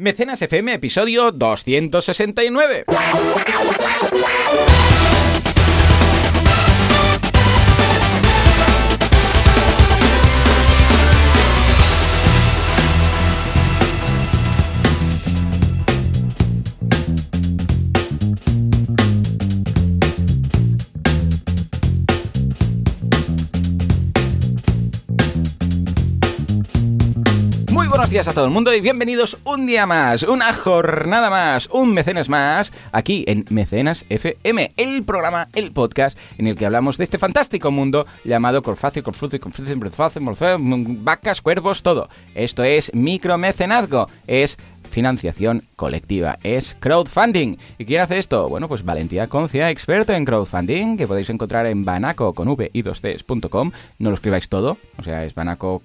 Mecenas FM, episodio 269. Buenos días a todo el mundo y bienvenidos un día más, una jornada más, un mecenas más, aquí en Mecenas FM, el programa, el podcast en el que hablamos de este fantástico mundo llamado Corfacio, Corfrucio, Morfeo, vacas, cuervos, todo. Esto es micromecenazgo, es financiación colectiva, es crowdfunding. ¿Y quién hace esto? Bueno, pues Valentía Concia, experto en crowdfunding, que podéis encontrar en banaco con v y 2cs.com. No lo escribáis todo, o sea, es banaco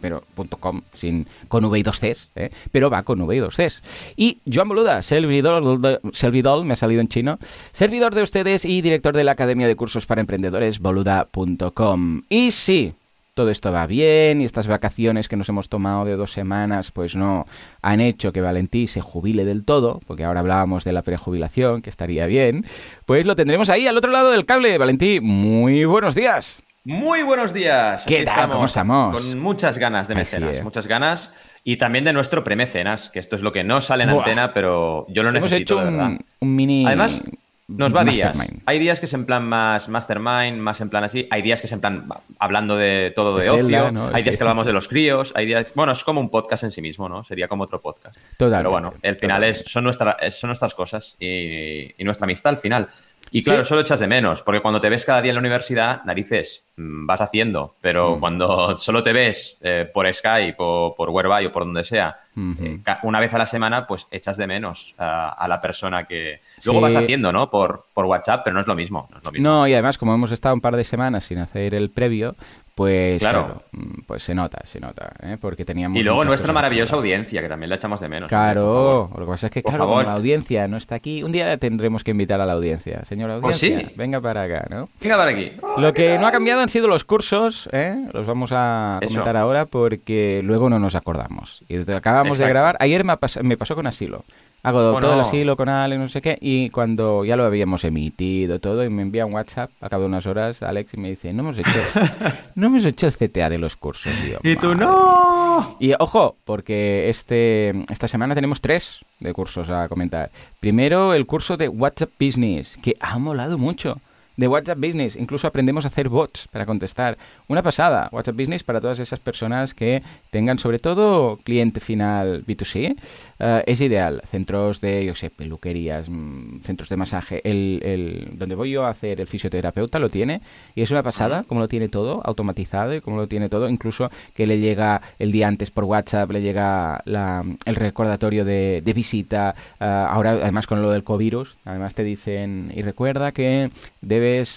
pero .com sin con v y 2 cs, ¿eh? pero va con v y 2 cs. Y Joan Boluda, servidor, de- servidor, me ha salido en chino, servidor de ustedes y director de la Academia de Cursos para Emprendedores, boluda.com. Y sí, todo esto va bien y estas vacaciones que nos hemos tomado de dos semanas pues no han hecho que Valentí se jubile del todo, porque ahora hablábamos de la prejubilación, que estaría bien, pues lo tendremos ahí al otro lado del cable. Valentí, muy buenos días. Muy buenos días. ¿Qué Aquí tal? ¿Cómo estamos? Con muchas ganas de mecenas, muchas ganas. Y también de nuestro premecenas, que esto es lo que no sale en Buah. antena, pero yo lo Hemos necesito, hecho de verdad. un mini... Además, nos va días. mastermind. Hay días que es en plan más mastermind, más en plan así. Hay días que es en plan hablando de todo de De ocio. Zelda, ¿no? Hay días Sí. que hablamos de los críos. Hay días. Bueno, es como un podcast en sí mismo, ¿no? Sería como otro podcast. Totalmente, Pero bueno, el final es, son, nuestra, es- son nuestras cosas y, y nuestra amistad al final. Y claro, Sí. solo echas de menos, porque cuando te ves cada día en la universidad, narices, mm, vas haciendo, pero Mm. cuando solo te ves eh, por Skype o por Whereby o por donde sea, Eh, una vez a la semana, pues echas de menos a, a la persona que luego Sí. vas haciendo, ¿no? Por, por WhatsApp, pero no es lo mismo. No, es lo mismo. No, y además como hemos estado un par de semanas sin hacer el previo, pues Claro. claro, mm, pues se nota, se nota, ¿eh? porque teníamos... y luego nuestra maravillosa audiencia, que también la echamos de menos. Claro, hombre, por lo que pasa es que, Por claro, favor. como la audiencia no está aquí, un día tendremos que invitar a la audiencia. Señora Pues audiencia, sí. venga para acá, ¿no? Venga, para aquí. Lo que no ha cambiado han sido los cursos, ¿eh? Los vamos a Eso. comentar ahora porque luego no nos acordamos. Y acabamos de Exacto. grabar, ayer me, pas- me pasó con Asilo. Hago todo el asilo con Ale, no sé qué, y cuando ya lo habíamos emitido todo, y me envía un WhatsApp a cabo de unas horas, Alex, y me dice, no hemos hecho, no hemos hecho el CTA de los cursos. tío. Y tú no. y ojo, porque este, esta semana tenemos tres de cursos a comentar. Primero, el curso de WhatsApp Business, que ha molado mucho. De WhatsApp Business, incluso aprendemos a hacer bots para contestar. Una pasada, WhatsApp Business para todas esas personas que tengan sobre todo cliente final B2C. eh, es ideal. Centros de, yo sé, peluquerías, mm, centros de masaje. El, el- donde voy yo a hacer el fisioterapeuta lo tiene y es una pasada, como lo tiene todo automatizado y como lo tiene todo, incluso que le llega el día antes por WhatsApp, le llega la- el recordatorio de, de visita. ah, ahora, además, con lo del covirus, además te dicen, y recuerda que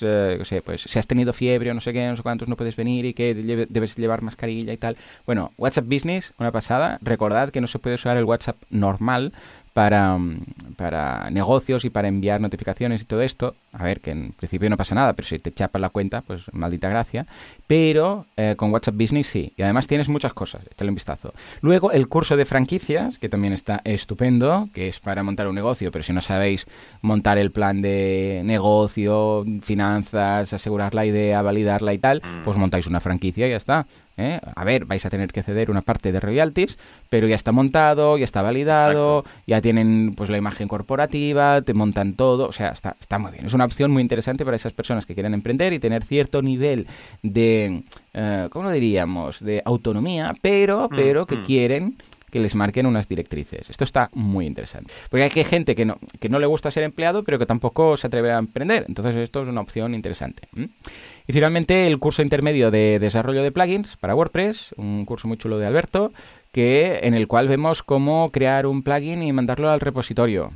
eh, yo sé, pues si has tenido fiebre o no sé qué, no sé cuántos, no puedes venir y que debes llevar mascarilla y tal. Bueno, WhatsApp Business, una pasada. Recordad que no se puede usar el WhatsApp normal para, mm, para negocios y para enviar notificaciones y todo esto. A ver, que en principio no pasa nada, pero si te chapas la cuenta, pues maldita gracia. Pero eh, con WhatsApp Business sí. Y además tienes muchas cosas, échale un vistazo. Luego el curso de franquicias, que también está estupendo, que es para montar un negocio, pero si no sabéis montar el plan de negocio, finanzas, asegurar la idea, validarla y tal, Mm. pues montáis una franquicia y ya está. ¿Eh? A ver, vais a tener que ceder una parte de royalties, pero ya está montado, ya está validado, ya tienen pues la imagen corporativa, te montan todo, o sea, está, está muy bien. Es una opción muy interesante para esas personas que quieren emprender y tener cierto nivel de, eh, ¿cómo lo diríamos?, de autonomía, pero, pero que mm. quieren que les marquen unas directrices. Esto está muy interesante. Porque hay gente que no, que no le gusta ser empleado, pero que tampoco se atreve a emprender. Entonces esto es una opción interesante. Y finalmente el curso intermedio de desarrollo de plugins para WordPress, un curso muy chulo de Alberto, que en el cual vemos cómo crear un plugin y mandarlo al repositorio.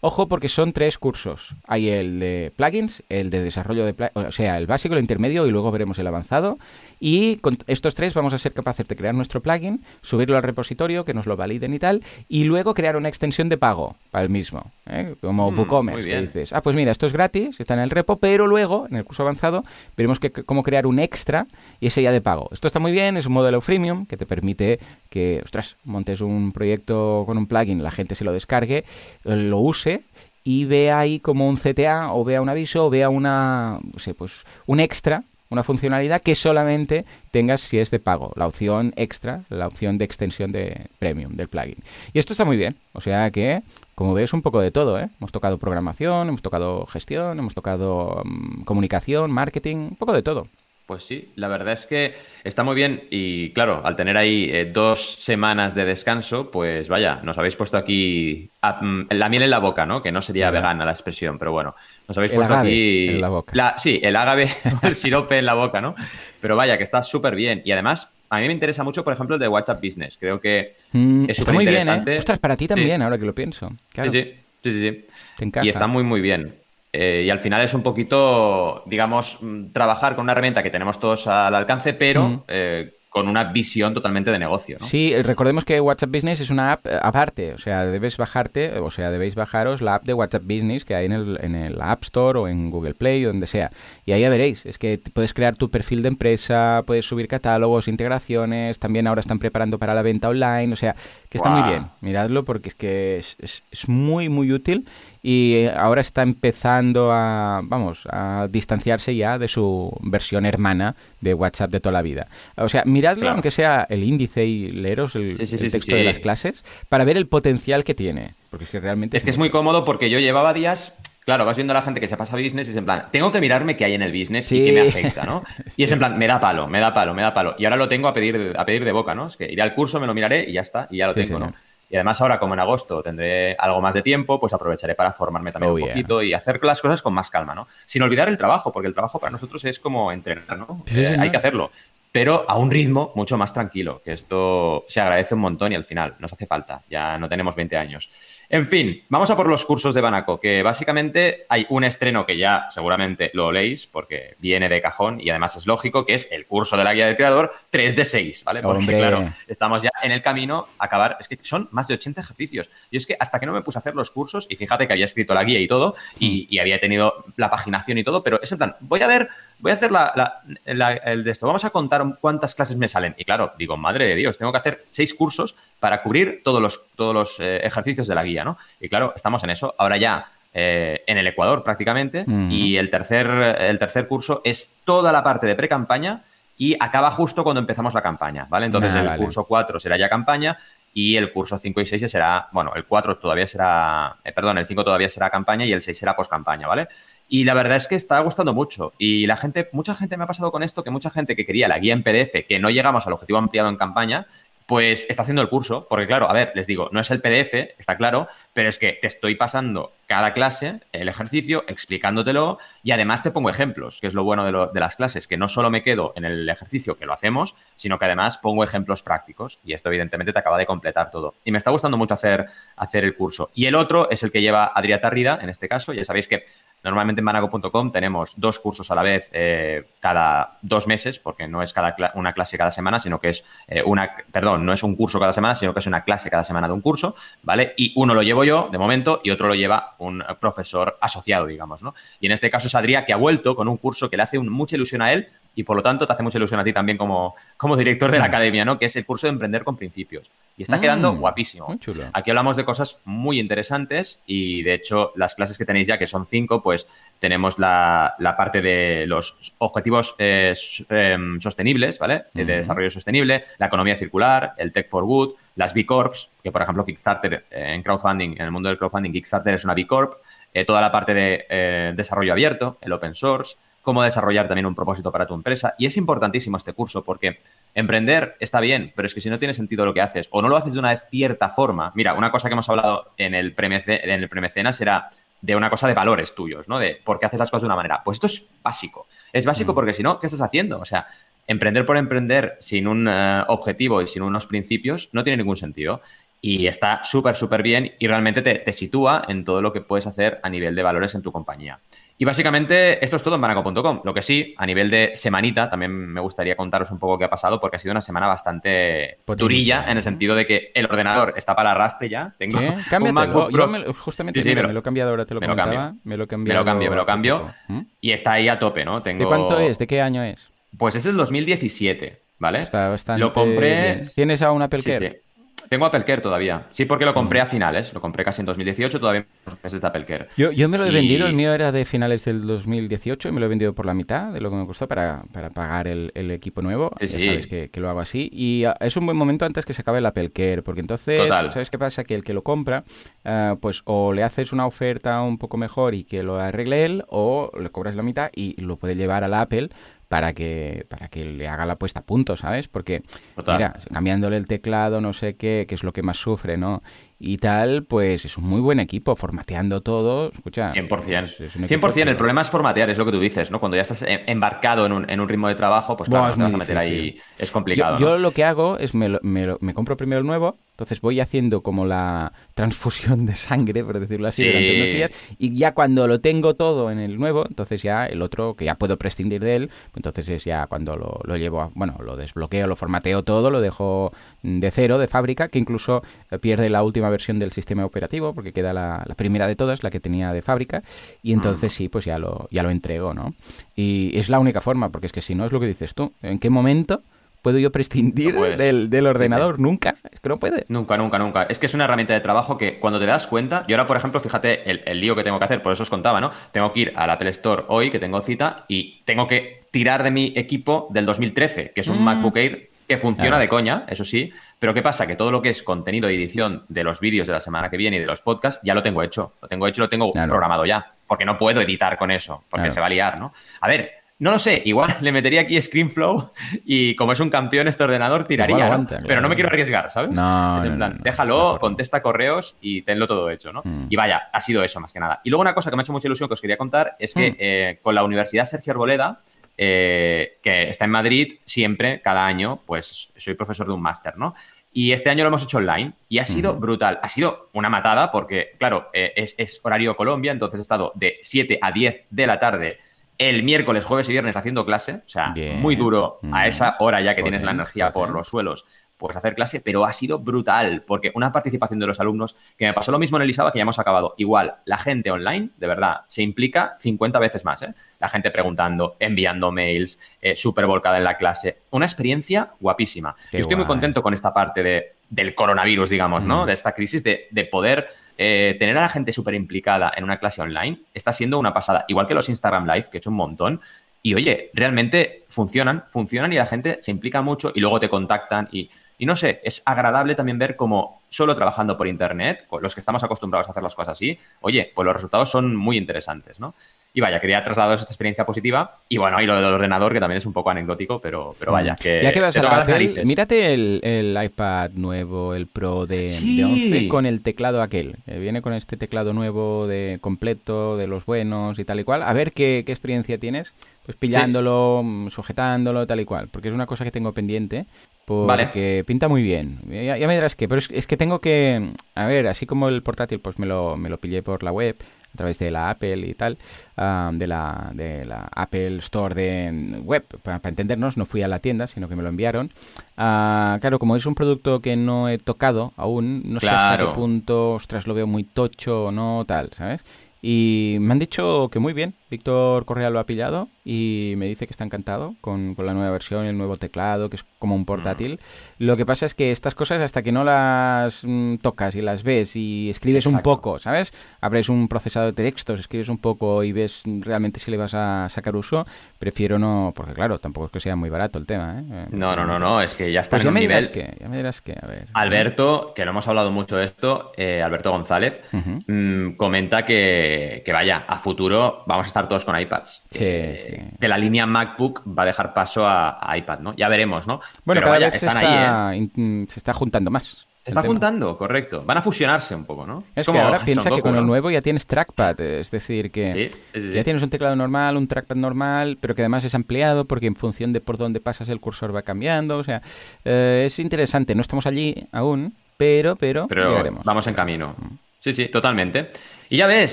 Ojo porque son tres cursos. Hay el de plugins, el de desarrollo de plugins, o sea, el básico, el intermedio y luego veremos el avanzado. Y con estos tres vamos a ser capaces de crear nuestro plugin, subirlo al repositorio, que nos lo validen y tal, y luego crear una extensión de pago para el mismo, ¿eh? como Mm, WooCommerce, que dices, ah, pues mira, esto es gratis, está en el repo, pero luego, en el curso avanzado, veremos que, cómo crear un extra y ese ya de pago. Esto está muy bien, es un modelo freemium que te permite que, ostras, montes un proyecto con un plugin, la gente se lo descargue, lo use y vea ahí como un CTA o vea un aviso o vea una, no sé, pues un extra una funcionalidad que solamente tengas si es de pago, la opción extra, la opción de extensión de premium del plugin. Y esto está muy bien, o sea que, como ves, un poco de todo, ¿eh? Hemos tocado programación, hemos tocado gestión, hemos tocado mm, comunicación, marketing, un poco de todo. Pues sí, la verdad es que está muy bien y claro, al tener ahí eh, dos semanas de descanso, pues vaya, nos habéis puesto aquí mm, la miel en la boca, ¿no? Que no sería vegana la expresión, pero bueno, nos habéis puesto aquí en la boca. sí, el agave el sirope en la boca, ¿no? Pero vaya, que está súper bien y además a mí me interesa mucho, por ejemplo, el de WhatsApp Business. Creo que mm, es súper interesante. Bien, ¿eh? Ostras, para ti también, ahora que lo pienso. Sí, sí, sí, sí. sí. Y está muy, muy bien. Eh, y al final es un poquito, digamos, mm, trabajar con una herramienta que tenemos todos al alcance, pero mm. eh, con una visión totalmente de negocio. ¿no? Sí, recordemos que WhatsApp Business es una app eh, aparte, o sea, debes bajarte, o sea, debéis bajaros la app de WhatsApp Business que hay en el, en el App Store o en Google Play o donde sea. Y ahí ya veréis, es que puedes crear tu perfil de empresa, puedes subir catálogos, integraciones, también ahora están preparando para la venta online, o sea, que está muy bien, miradlo porque es que es, es muy, muy útil y ahora está empezando a, vamos, a distanciarse ya de su versión hermana de WhatsApp de toda la vida. O sea, miradlo aunque sea el índice y leeros el, texto de las clases para ver el potencial que tiene. Porque es que realmente... Es, que es muy cómodo porque yo llevaba días Claro, vas viendo a la gente que se pasa business y es en plan, tengo que mirarme qué hay en el business y qué me afecta, ¿no? Y es en plan, me da palo, me da palo, me da palo. Y ahora lo tengo a pedir, a pedir de boca, ¿no? Es que iré al curso, me lo miraré y ya está, y ya lo tengo, ¿no? Y además ahora, como en agosto tendré algo más de tiempo, pues aprovecharé para formarme también oh, un poquito y hacer las cosas con más calma, ¿no? Sin olvidar el trabajo, porque el trabajo para nosotros es como entrenar, ¿no? Eh, hay que hacerlo, pero a un ritmo mucho más tranquilo, que esto se agradece un montón y al final nos hace falta, ya no tenemos 20 años. En fin, vamos a por los cursos de Banaco, que básicamente hay un estreno que ya seguramente lo leéis porque viene de cajón y además es lógico, que es el curso de la guía del creador 3 de 6, ¿vale? Porque claro, estamos ya en el camino a acabar, es que son más de 80 ejercicios. Y es que hasta que no me puse a hacer los cursos, y fíjate que había escrito la guía y todo, y, y había tenido la paginación y todo, pero es en plan, voy a ver voy a hacer la, el de esto, vamos a contar cuántas clases me salen. Y claro, digo, madre de Dios, tengo que hacer seis cursos para cubrir todos los, todos los eh, ejercicios de la guía, ¿no? Y claro, estamos en eso. Ahora ya eh, en el Ecuador prácticamente. Y el tercer, el tercer curso es toda la parte de pre-campaña y acaba justo cuando empezamos la campaña, ¿vale? Entonces ah, el curso 4 será ya campaña y el curso 5 y 6 será, bueno, el 4 todavía será, eh, perdón, el 5 todavía será campaña y el 6 será post-campaña, ¿vale? Y la verdad es que está gustando mucho. Y la gente, mucha gente me ha pasado con esto, que mucha gente que quería la guía en PDF, que no llegamos al objetivo ampliado en campaña, pues está haciendo el curso. Porque claro, a ver, les digo, no es el PDF, está claro, pero es que te estoy pasando cada clase, el ejercicio, explicándotelo y además te pongo ejemplos, que es lo bueno de, las clases, que no solo me quedo en el ejercicio que lo hacemos, sino que además pongo ejemplos prácticos y esto evidentemente te acaba de completar todo. Y me está gustando mucho hacer, hacer el curso. Y el otro es el que lleva Adrià Tarrida, en este caso, ya sabéis que Normalmente en manago.com tenemos dos cursos a la vez eh, cada dos meses, porque no es cada una clase cada semana, sino que es eh, una, perdón, no es un curso cada semana, sino que es una clase cada semana de un curso, ¿vale? Y uno lo llevo yo, de momento, y otro lo lleva un profesor asociado, digamos, ¿no? Y en este caso es Adrià, que ha vuelto con un curso que le hace mucha ilusión a él, y por lo tanto te hace mucha ilusión a ti también como, como director de la academia, ¿no? Que es el curso de emprender con principios. Y está quedando mm, guapísimo. Aquí hablamos de cosas muy interesantes y de hecho las clases que tenéis ya, que son cinco, pues tenemos la, parte de los objetivos eh, em, sostenibles, ¿vale? De desarrollo sostenible, la economía circular, el Tech for Good, las B Corps, que por ejemplo Kickstarter eh, en crowdfunding, en el mundo del crowdfunding, Kickstarter es una B Corp, eh, toda la parte de desarrollo abierto, el open source, cómo desarrollar también un propósito para tu empresa. Y es importantísimo este curso porque emprender está bien, pero es que si no tiene sentido lo que haces o no lo haces de una cierta forma, mira, una cosa que hemos hablado en el, en el premecenas era de una cosa de valores tuyos, ¿no? De por qué haces las cosas de una manera. Pues esto es básico. Es básico mm. porque si no, ¿qué estás haciendo? O sea, emprender por emprender sin un eh, objetivo y sin unos principios no tiene ningún sentido. Y está súper, súper bien y realmente te, te, sitúa en todo lo que puedes hacer a nivel de valores en tu compañía. Y básicamente esto es todo en banaco.com. Lo que sí, a nivel de semanita, también me gustaría contaros un poco qué ha pasado, porque ha sido una semana bastante durilla, en el sentido de que el ordenador está para arrastre ya. Tengo un MacBook Pro. Me, justamente me lo he cambiado ahora, te lo me comentaba. me lo cambio. Me lo cambio, me lo cambio. ¿Mm? Y está ahí a tope, ¿no? Tengo... ¿De cuánto es? ¿De qué año es? Pues es el 2017, ¿vale? Está bastante lo compré... ¿Tienes a un Apple Care? Tengo Apple Care todavía. Sí, porque lo compré mm. a finales. Lo compré casi en 2018, todavía unos meses de Apple Care. Yo, yo me lo he vendido, el mío era de finales del 2018 y me lo he vendido por la mitad de lo que me costó para, para pagar el, el, equipo nuevo. Sí, ya sabes que, que, lo hago así. Y ah, es un buen momento antes que se acabe el Apple Care, porque entonces, ¿sabes qué pasa? Que el que lo compra, uh, pues o le haces una oferta un poco mejor y que lo arregle él, o le cobras la mitad y lo puede llevar al Apple para que, para que le haga la puesta a punto, ¿sabes? Porque, mira, cambiándole el teclado, no sé qué, que es lo que más sufre, ¿no? Y tal, pues es un muy buen equipo, formateando todo. Escucha, 100%. 100%. El problema es formatear, es lo que tú dices, ¿no? Cuando ya estás embarcado en un, en un ritmo de trabajo, pues claro, vas a meter ahí. Es complicado. Yo, lo que hago es me, me, me, compro primero el nuevo, entonces voy haciendo como la transfusión de sangre, por decirlo así, durante unos días, y ya cuando lo tengo todo en el nuevo, entonces ya el otro, que ya puedo prescindir de él, entonces es ya cuando lo, lo llevo, a, bueno, lo desbloqueo, lo formateo todo, lo dejo de cero, de fábrica, que incluso pierde la última versión del sistema operativo, porque queda la, primera de todas, la que tenía de fábrica, y entonces sí, pues ya lo, ya lo entrego, ¿no? Y es la única forma, porque es que si no es lo que dices tú, ¿en qué momento puedo yo prescindir del, ordenador? Nunca, es que no puede. Nunca, nunca, nunca. Es que es una herramienta de trabajo que cuando te das cuenta, y ahora por ejemplo, fíjate el, el lío que tengo que hacer, por eso os contaba, ¿no? Tengo que ir al Apple Store hoy, que tengo cita, y tengo que tirar de mi equipo del 2013, que es un mm. MacBook Air que funciona de coña, eso sí, pero ¿qué pasa? Que todo lo que es contenido y edición de los vídeos de la semana que viene y de los podcasts ya lo tengo hecho, lo tengo hecho, lo tengo programado ya, porque no puedo editar con eso, porque se va a liar, ¿no? A ver, no lo sé, igual le metería aquí ScreenFlow y como es un campeón este ordenador tiraría, pero no me quiero arriesgar, ¿sabes? No, déjalo, contesta correos y tenlo todo hecho, ¿no? Mm. Y vaya, ha sido eso más que nada. Y luego una cosa que me ha hecho mucha ilusión que os quería contar es que mm. eh, con la Universidad Sergio Arboleda eh, que está en Madrid siempre, cada año, pues soy profesor de un máster, ¿no? Y este año lo hemos hecho online y ha sido brutal. Ha sido una matada porque, claro, eh, es, horario Colombia, entonces he estado de 7 a 10 de la tarde el miércoles, jueves y viernes haciendo clase. O sea, muy duro a esa hora ya que tienes la energía por los suelos pues hacer clase, pero ha sido brutal, porque una participación de los alumnos, que me pasó lo mismo en el ISABA que ya hemos acabado. Igual, la gente online, de verdad, se implica 50 veces más, ¿eh? La gente preguntando, enviando mails, eh, súper volcada en la clase. Una experiencia guapísima. Yo estoy muy contento con esta parte de, del coronavirus, digamos, ¿no? Mm. De esta crisis, de, de poder eh, tener a la gente súper implicada en una clase online. Está siendo una pasada. Igual que los Instagram Live, que he hecho un montón. Y oye, realmente funcionan, funcionan y la gente se implica mucho y luego te contactan y y no sé, es agradable también ver cómo solo trabajando por Internet, los que estamos acostumbrados a hacer las cosas así, oye, pues los resultados son muy interesantes, ¿no? Y vaya, quería trasladaros esta experiencia positiva. Y bueno, y lo del ordenador, que también es un poco anecdótico, pero, pero vaya, que. Ya que vas a mírate el, iPad nuevo, el Pro de, 11 con el teclado aquel. viene con este teclado nuevo de completo, de los buenos y tal y cual. A ver qué, experiencia tienes. Pues pillándolo, sujetándolo, tal y cual. Porque es una cosa que tengo pendiente porque pinta muy bien. Ya, me dirás que, pero es, que tengo que, a ver, así como el portátil, pues me lo, me lo pillé por la web, a través de la Apple y tal, de, la, de la Apple Store de web, para, entendernos, no fui a la tienda, sino que me lo enviaron. Ah, claro, como es un producto que no he tocado aún, no sé hasta qué punto, ostras, lo veo muy tocho o no, tal, ¿sabes? Y me han dicho que muy bien, Víctor Correa lo ha pillado y me dice que está encantado con, la nueva versión, el nuevo teclado, que es como un portátil. Mm. Lo que pasa es que estas cosas, hasta que no las mm, tocas y las ves y escribes un poco, ¿sabes? Abres un procesador de textos, escribes un poco y ves realmente si le vas a sacar uso, prefiero no, porque claro, tampoco es que sea muy barato el tema, ¿eh? No, no, no, no, es que ya está pues en ya me dirás que, ya me dirás que, a ver. Alberto, que lo hemos hablado mucho de esto, eh, Alberto González, mm, comenta que, que vaya, a futuro vamos a estar todos con iPads. Sí, eh, Que la línea MacBook va a dejar paso a, iPad, ¿no? Ya veremos, ¿no? Bueno, Pero vaya, están ahí, ¿eh? se está juntando más. Se está juntando, correcto. Van a fusionarse un poco, ¿no? Es, como, que ahora piensa que con el nuevo ya tienes trackpad, es decir, que ya tienes un teclado normal, un trackpad normal, pero que además es ampliado porque en función de por dónde pasas el cursor va cambiando. O sea, eh, es interesante. No estamos allí aún, pero, pero, pero vamos en camino. Sí, sí, totalmente. Y ya ves,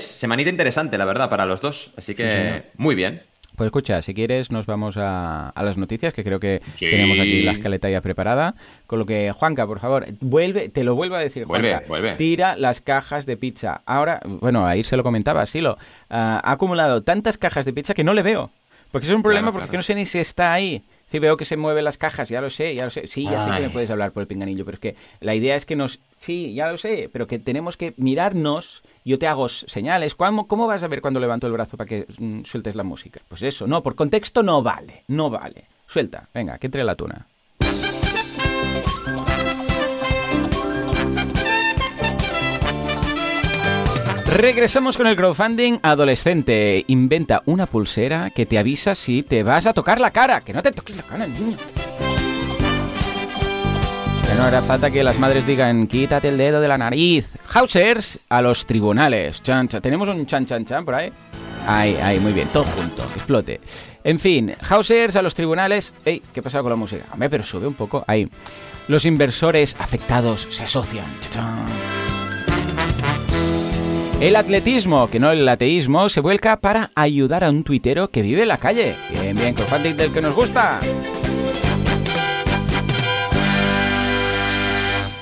semanita interesante, la verdad, para los dos. Así que muy bien. Pues escucha, si quieres nos vamos a, las noticias, que creo que tenemos aquí la escaleta ya preparada. Con lo que, Juanca, por favor, vuelve, te lo vuelvo a decir, Juanca. Vuelve, Tira las cajas de pizza. Ahora, bueno, ahí se lo comentaba, Silo. ha acumulado tantas cajas de pizza que no le veo. Porque es un problema porque no sé ni si está ahí. Sí, veo que se mueven las cajas, ya lo sé, ya lo sé. Sí, ya sé que me puedes hablar por el pinganillo, pero es que la idea es que nos... Sí, ya lo sé, pero que tenemos que mirarnos, yo te hago señales. ¿Cómo, cómo vas a ver cuando levanto el brazo para que mm, sueltes la música? Pues eso, no, por contexto no vale, no vale. Suelta, venga, que entre la tuna. Regresamos con el crowdfunding adolescente. Inventa una pulsera que te avisa si te vas a tocar la cara. Que no te toques la cara, niño. Que no hará falta que las madres digan, quítate el dedo de la nariz. Hausers a los tribunales. Chancha. ¿Tenemos un chan chan chan por ahí? Ahí, ahí, muy bien, todo junto, explote. En fin, Hausers a los tribunales. Ey, ¿qué pasa con la música? Hombre, pero sube un poco. Ahí. Los inversores afectados se asocian. El atletismo, que no el ateísmo, se vuelca para ayudar a un tuitero que vive en la calle. Bien, bien, crowdfunding del que nos gusta.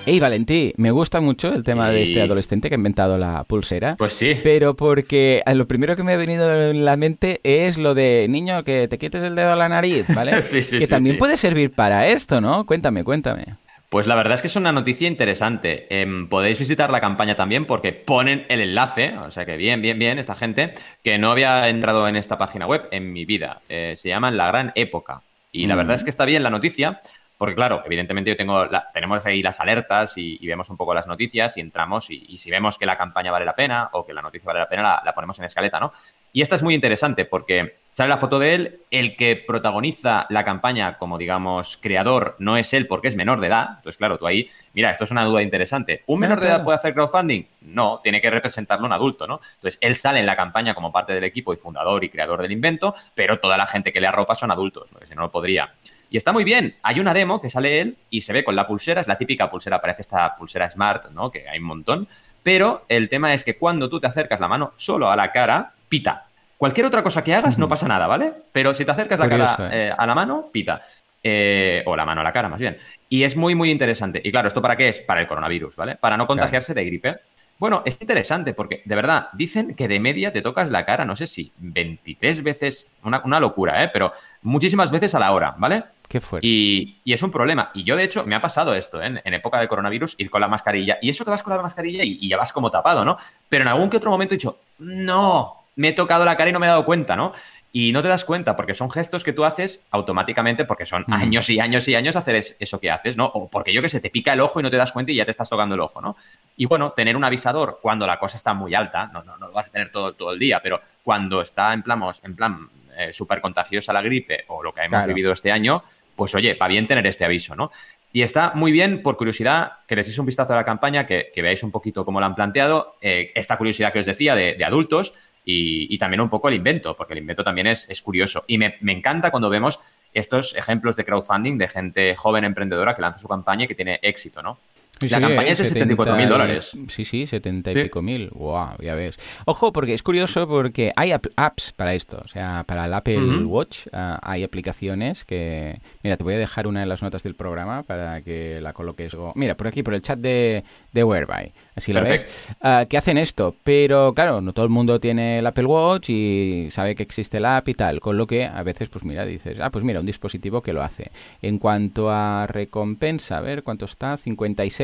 Hey Valentí, me gusta mucho el tema de este adolescente que ha inventado la pulsera. Pues sí. Pero porque lo primero que me ha venido en la mente es lo de niño que te quites el dedo a la nariz, ¿vale? sí, sí, que también puede servir para esto, ¿no? Cuéntame, cuéntame. Pues la verdad es que es una noticia interesante. Em, podéis visitar la campaña también porque ponen el enlace, o sea que bien, bien, bien, esta gente que no había entrado en esta página web en mi vida. Eh, se llaman La Gran Época. Y la verdad es que está bien la noticia porque claro, evidentemente yo tengo tenemos ahí las alertas y, vemos un poco las noticias y entramos y, si vemos que la campaña vale la pena o que la noticia vale la pena, la, la ponemos en escaleta, ¿no? Y esta es muy interesante porque Sale la foto de él, el que protagoniza la campaña como, digamos, creador no es él porque es menor de edad. Entonces, claro, tú ahí, mira, esto es una duda interesante. ¿Un menor de edad puede hacer crowdfunding? No, tiene que representarlo un adulto, ¿no? Entonces, él sale en la campaña como parte del equipo y fundador y creador del invento, pero toda la gente que le arropa son adultos, porque si no, no podría. Y está muy bien. Hay una demo que sale él y se ve con la pulsera, es la típica pulsera, parece esta pulsera smart, ¿no? Que hay un montón. Pero el tema es que cuando tú te acercas la mano solo a la cara, pita. Cualquier otra cosa que hagas no pasa nada, ¿vale? Pero si te acercas la cara eh. Eh, a la mano, pita. Eh, o la mano a la cara, más bien. Y es muy, muy interesante. Y claro, ¿esto para qué es? Para el coronavirus, ¿vale? Para no contagiarse de gripe. Bueno, es interesante porque, de verdad, dicen que de media te tocas la cara, no sé si 23 veces, una, locura, ¿eh? Pero muchísimas veces a la hora, ¿vale? Qué fuerte. Y, es un problema. Y yo, de hecho, me ha pasado esto, ¿eh? En, época de coronavirus, ir con la mascarilla. Y eso que vas con la mascarilla y, y ya vas como tapado, ¿no? Pero en algún que otro momento he dicho, no, me he tocado la cara y no me he dado cuenta, ¿no? Y no te das cuenta porque son gestos que tú haces automáticamente porque son años y años y años hacer eso que haces, ¿no? O porque yo que sé, te pica el ojo y no te das cuenta y ya te estás tocando el ojo, ¿no? Y bueno, tener un avisador cuando la cosa está muy alta, no, no, no lo vas a tener todo, todo el día, pero cuando está en plan, en plan eh, súper contagiosa la gripe o lo que hemos vivido este año, pues oye, va bien tener este aviso, ¿no? Y está muy bien, por curiosidad, que les deis un vistazo a la campaña, que, veáis un poquito cómo la han planteado, eh, esta curiosidad que os decía de adultos, y, también un poco el invento, porque el invento también es, curioso. Y me, me, encanta cuando vemos estos ejemplos de crowdfunding de gente joven emprendedora que lanza su campaña y que tiene éxito, ¿no? la campaña es de 74 mil dólares. Sí, sí, 70 y pico mil. Wow, ya ves. Ojo, porque es curioso porque hay apps para esto. O sea, para el Apple Watch ah, hay aplicaciones que... Mira, te voy a dejar una de las notas del programa para que la coloques. Mira, por aquí, por el chat de, de Whereby. Así lo ves. Uh, que hacen esto. Pero claro, no todo el mundo tiene el Apple Watch y sabe que existe la app y tal. Con lo que a veces, pues mira, dices, ah, pues mira, un dispositivo que lo hace. En cuanto a recompensa, a ver, ¿cuánto está? 56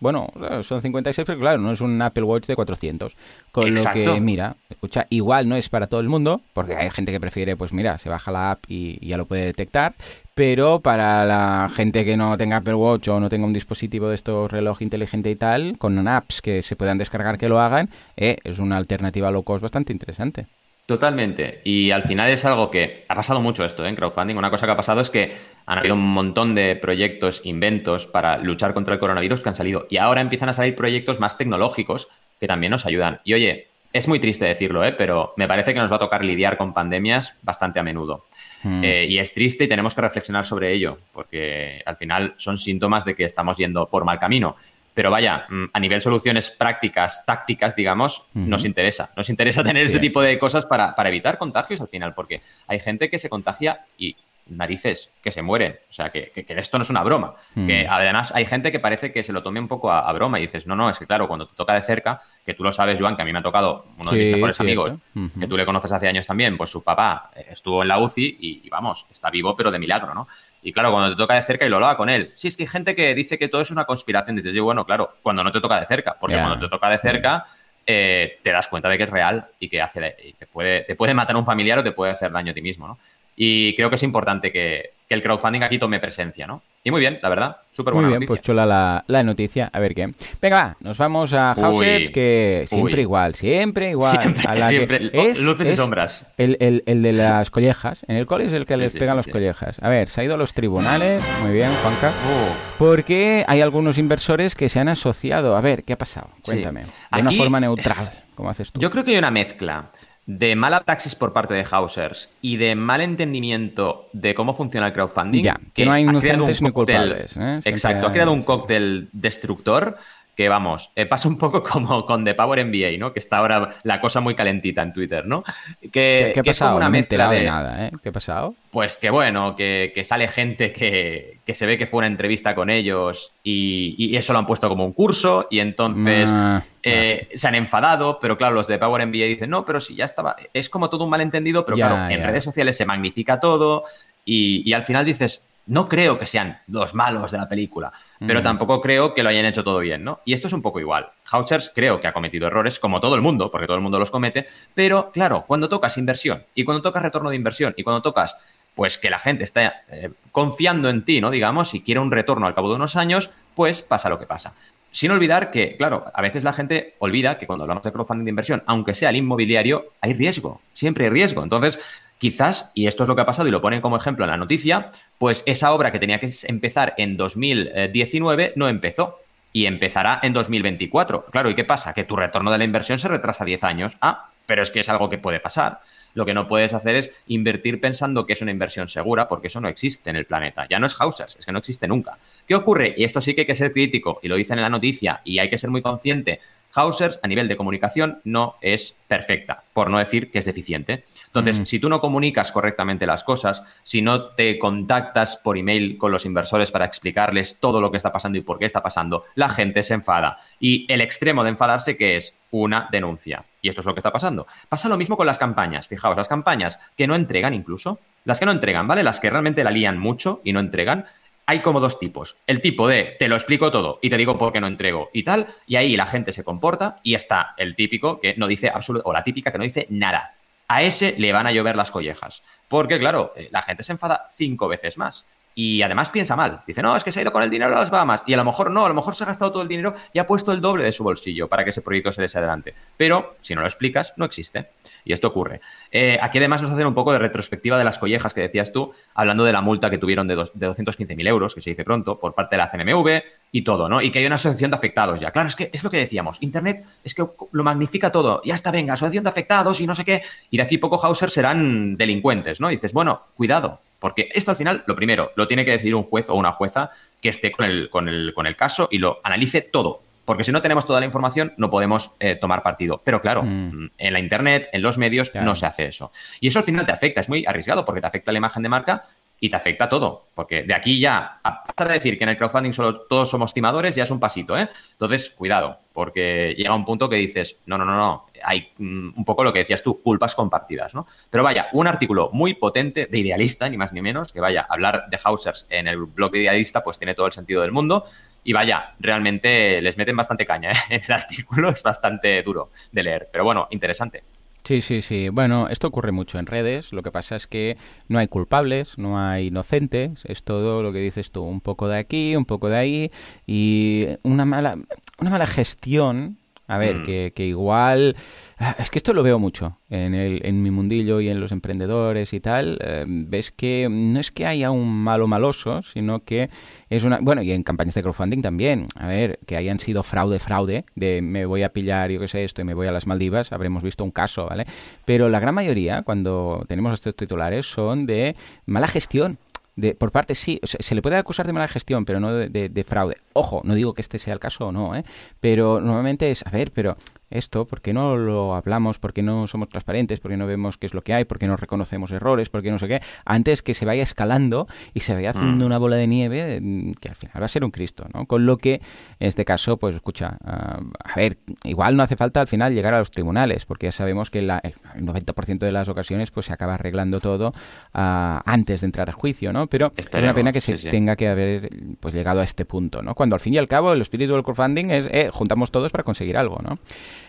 bueno, son 56, pero claro, no es un Apple Watch de 400. Con lo que, mira, escucha, igual no es para todo el mundo, porque hay gente que prefiere, pues mira, se baja la app y, ya lo puede detectar, pero para la gente que no tenga Apple Watch o no tenga un dispositivo de estos reloj inteligente y tal, con apps que se puedan descargar que lo hagan, eh, es una alternativa low cost bastante interesante. Totalmente. Y al final es algo que ha pasado mucho esto ¿eh? en crowdfunding. Una cosa que ha pasado es que han habido un montón de proyectos, inventos para luchar contra el coronavirus que han salido. Y ahora empiezan a salir proyectos más tecnológicos que también nos ayudan. Y oye, es muy triste decirlo, ¿eh? pero me parece que nos va a tocar lidiar con pandemias bastante a menudo. Hmm. Eh, y es triste y tenemos que reflexionar sobre ello, porque al final son síntomas de que estamos yendo por mal camino. Pero vaya, mm, a nivel soluciones prácticas, tácticas, digamos, nos interesa. Nos interesa tener este tipo de cosas para, para evitar contagios al final, porque hay gente que se contagia y narices que se mueren. O sea, que, esto no es una broma. Que mm. además hay gente que parece que se lo tome un poco a, broma y dices, no, no, es que claro, cuando te toca de cerca, que tú lo sabes, Joan, que a mí me ha tocado uno de mis mejores amigos, que tú le conoces hace años también, pues su papá estuvo en la UCI y, vamos, está vivo, pero de milagro, ¿no? Y claro, cuando te toca de cerca y lo hablaba con él. Sí, es que hay gente que dice que todo es una conspiración. Dices, yo, bueno, claro, cuando no te toca de cerca, porque cuando te toca de cerca, eh, te das cuenta de que es real y que hace, y te, puede, te puede matar a un familiar o te puede hacer daño a ti mismo, ¿no? Y creo que es importante que, el crowdfunding aquí tome presencia, ¿no? Y muy bien, la verdad, súper buena Muy bien, pues chula la, noticia, a ver qué. Venga, va, nos vamos a Hausers, que siempre igual, siempre igual. Siempre, luces y sombras. El, de las collejas, en el cole es el que les pegan los collejas. A ver, se ha ido a los tribunales, muy bien, Juanca, uh. porque hay algunos inversores que se han asociado. A ver, ¿qué ha pasado? Cuéntame, de una forma neutral, ¿cómo haces tú? Yo creo que hay una mezcla de mala praxis por parte de Hausers y de mal entendimiento de cómo funciona el crowdfunding. Ya, que, no hay inocentes ni culpables. ¿eh? Exacto, ha creado un cóctel destructor que vamos, eh, pasa un poco como con The Power NBA, ¿no? Que está ahora la cosa muy calentita en Twitter, ¿no? Que, ¿Qué, ha pasado? una mezcla de... nada, ¿eh? ¿Qué ha pasado? Pues que bueno, que, sale gente que, se ve que fue una entrevista con ellos y, eso lo han puesto como un curso y entonces ah, eh, se han enfadado, pero claro, los de Power NBA dicen, no, pero si ya estaba, es como todo un malentendido, pero claro, en redes sociales se magnifica todo y, y al final dices, no creo que sean los malos de la película, pero mm. tampoco creo que lo hayan hecho todo bien, ¿no? Y esto es un poco igual. Hausers creo que ha cometido errores, como todo el mundo, porque todo el mundo los comete, pero claro, cuando tocas inversión y cuando tocas retorno de inversión y cuando tocas pues que la gente está eh, confiando en ti, ¿no? Digamos, y quiere un retorno al cabo de unos años, pues pasa lo que pasa. Sin olvidar que, claro, a veces la gente olvida que cuando hablamos de crowdfunding de inversión, aunque sea el inmobiliario, hay riesgo, siempre hay riesgo. Entonces, quizás, y esto es lo que ha pasado y lo ponen como ejemplo en la noticia, pues esa obra que tenía que empezar en 2019 no empezó y empezará en 2024. Claro, ¿y qué pasa? Que tu retorno de la inversión se retrasa 10 años. Ah, pero es que es algo que puede pasar. Lo que no puedes hacer es invertir pensando que es una inversión segura, porque eso no existe en el planeta. Ya no es Hausers, es que no existe nunca. ¿Qué ocurre? Y esto sí que hay que ser crítico, y lo dicen en la noticia, y hay que ser muy consciente Hausers a nivel de comunicación no es perfecta, por no decir que es deficiente. Entonces, si tú no comunicas correctamente las cosas, si no te contactas por email con los inversores para explicarles todo lo que está pasando y por qué está pasando, la gente se enfada. Y el extremo de enfadarse que es una denuncia. Y esto es lo que está pasando. Pasa lo mismo con las campañas. Fijaos, las campañas que no entregan incluso, las que no entregan, ¿vale? Las que realmente la lían mucho y no entregan, hay como dos tipos. El tipo de te lo explico todo y te digo por qué no entrego y tal, y ahí la gente se comporta, y está el típico que no dice absoluto, o la típica que no dice nada. A ese le van a llover las collejas. Porque, claro, eh, la gente se enfada cinco veces más. Y además piensa mal. Dice, no, es que se ha ido con el dinero a las Bahamas. Y a lo mejor no, a lo mejor se ha gastado todo el dinero y ha puesto el doble de su bolsillo para que ese proyecto se des adelante. Pero si no lo explicas, no existe. Y esto ocurre. Eh, aquí además nos hacen un poco de retrospectiva de las collejas que decías tú, hablando de la multa que tuvieron de, de 215.000 euros, que se dice pronto, por parte de la CNMV y todo, ¿no? Y que hay una asociación de afectados ya. Claro, es que es lo que decíamos. Internet es que lo magnifica todo. Ya está, venga, asociación de afectados y no sé qué. Y de aquí poco Hauser serán delincuentes, ¿no? Dices, bueno, cuidado, porque esto al final, lo primero, lo tiene que decidir un juez o una jueza que esté con el, con el, con el caso y lo analice todo. Porque si no tenemos toda la información, no podemos eh, tomar partido. Pero claro, mm. Mm, en la Internet, en los medios, no se hace eso. Y eso al final te afecta, es muy arriesgado porque te afecta la imagen de marca y te afecta todo. Porque de aquí ya, a de decir que en el crowdfunding solo todos somos timadores, ya es un pasito, ¿eh? Entonces, cuidado, porque llega un punto que dices, no, no, no, no, hay mm, un poco lo que decías tú, culpas compartidas, ¿no? Pero vaya, un artículo muy potente de Idealista, ni más ni menos, que vaya, hablar de Hausers en el blog de Idealista, pues tiene todo el sentido del mundo. Y vaya, realmente les meten bastante caña, ¿eh? El artículo es bastante duro de leer, pero bueno, interesante. Sí, sí, sí. Bueno, esto ocurre mucho en redes. Lo que pasa es que no hay culpables, no hay inocentes. Es todo lo que dices tú, un poco de aquí, un poco de ahí y una mala, una mala gestión. A ver, mm. que, que igual Ah, es que esto lo veo mucho en, el, en mi mundillo y en los emprendedores y tal. Eh, ves que no es que haya un malo maloso, sino que es una... Bueno, y en campañas de crowdfunding también. A ver, que hayan sido fraude, fraude, de me voy a pillar, yo qué sé, esto y me voy a las Maldivas, habremos visto un caso, ¿vale? Pero la gran mayoría, cuando tenemos estos titulares, son de mala gestión de, por parte, sí, se le puede acusar de mala gestión, pero no de, fraude. Ojo, no digo que este sea el caso o no, ¿eh? pero normalmente es, a ver, pero esto, ¿por qué no lo hablamos? ¿Por qué no somos transparentes? ¿Por qué no vemos qué es lo que hay? ¿Por qué no reconocemos errores? ¿Por qué no sé qué? Antes que se vaya escalando y se vaya haciendo mm. una bola de nieve mm, que al final va a ser un Cristo, ¿no? Con lo que, en este caso, pues escucha, ah, a ver, igual no hace falta al final llegar a los tribunales, porque ya sabemos que la, el 90% de las ocasiones pues se acaba arreglando todo ah, antes de entrar a juicio, ¿no? Pero es una pena que se tenga que haber pues llegado a este punto, ¿no? Cuando al fin y al cabo el espíritu del crowdfunding es eh, juntamos todos para conseguir algo, ¿no?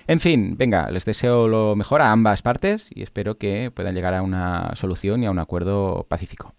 En fin, venga, les deseo lo mejor a ambas partes y espero que puedan llegar a una solución y a un acuerdo pacífico.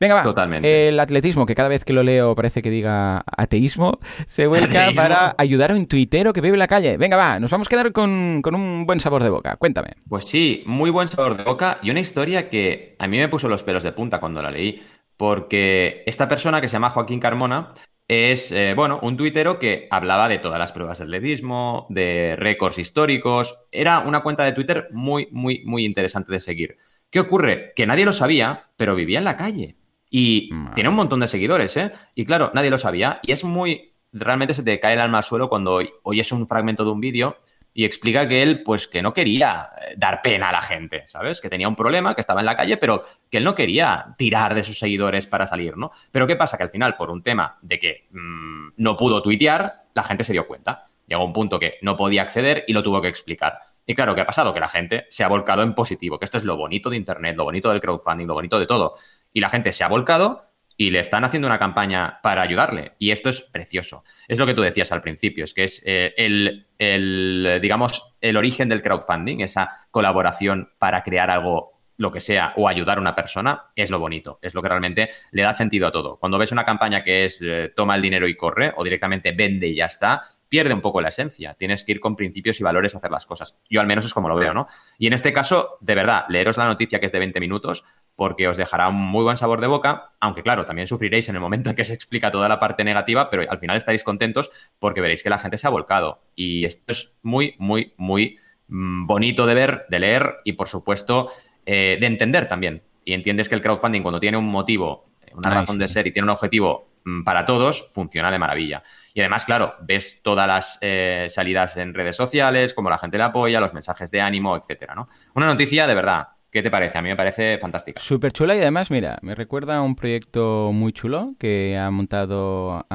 Venga, va. Totalmente. El atletismo, que cada vez que lo leo parece que diga ateísmo, se vuelca para ayudar a un tuitero que vive en la calle. Venga, va, nos vamos a quedar con, con un buen sabor de boca. Cuéntame. Pues sí, muy buen sabor de boca y una historia que a mí me puso los pelos de punta cuando la leí porque esta persona que se llama Joaquín Carmona es, eh, bueno, un tuitero que hablaba de todas las pruebas de atletismo, de récords históricos. Era una cuenta de Twitter muy, muy, muy interesante de seguir. ¿Qué ocurre? Que nadie lo sabía, pero vivía en la calle. Y tiene un montón de seguidores, ¿eh? Y claro, nadie lo sabía. Y es muy. Realmente se te cae el alma al suelo cuando oyes un fragmento de un vídeo y explica que él, pues, que no quería eh, dar pena a la gente, ¿sabes? Que tenía un problema, que estaba en la calle, pero que él no quería tirar de sus seguidores para salir, ¿no? Pero ¿qué pasa? Que al final, por un tema de que mm, no pudo tuitear, la gente se dio cuenta. Llegó un punto que no podía acceder y lo tuvo que explicar. Y claro, ¿qué ha pasado? Que la gente se ha volcado en positivo, que esto es lo bonito de Internet, lo bonito del crowdfunding, lo bonito de todo. Y la gente se ha volcado y le están haciendo una campaña para ayudarle. Y esto es precioso. Es lo que tú decías al principio, es que es eh, el, digamos, el origen del crowdfunding, esa colaboración para crear algo lo que sea o ayudar a una persona es lo bonito, es lo que realmente le da sentido a todo. Cuando ves una campaña que es eh, toma el dinero y corre o directamente vende y ya está, pierde un poco la esencia. Tienes que ir con principios y valores a hacer las cosas. Yo al menos es como lo veo, ¿no? Y en este caso, de verdad, leeros la noticia que es de 20 minutos, porque os dejará un muy buen sabor de boca, aunque claro, también sufriréis en el momento en que se explica toda la parte negativa, pero al final estaréis contentos porque veréis que la gente se ha volcado. Y esto es muy, muy, muy mm, bonito de ver, de leer y por supuesto eh, de entender también. Y entiendes que el crowdfunding cuando tiene un motivo, una razón de ser y tiene un objetivo mm, para todos, funciona de maravilla. Y además, claro, ves todas las eh, salidas en redes sociales, cómo la gente le apoya, los mensajes de ánimo, etcétera, ¿no? Una noticia de verdad ¿Qué te parece? A mí me parece fantástica. Súper chula y además, mira, me recuerda a un proyecto muy chulo que ha montado,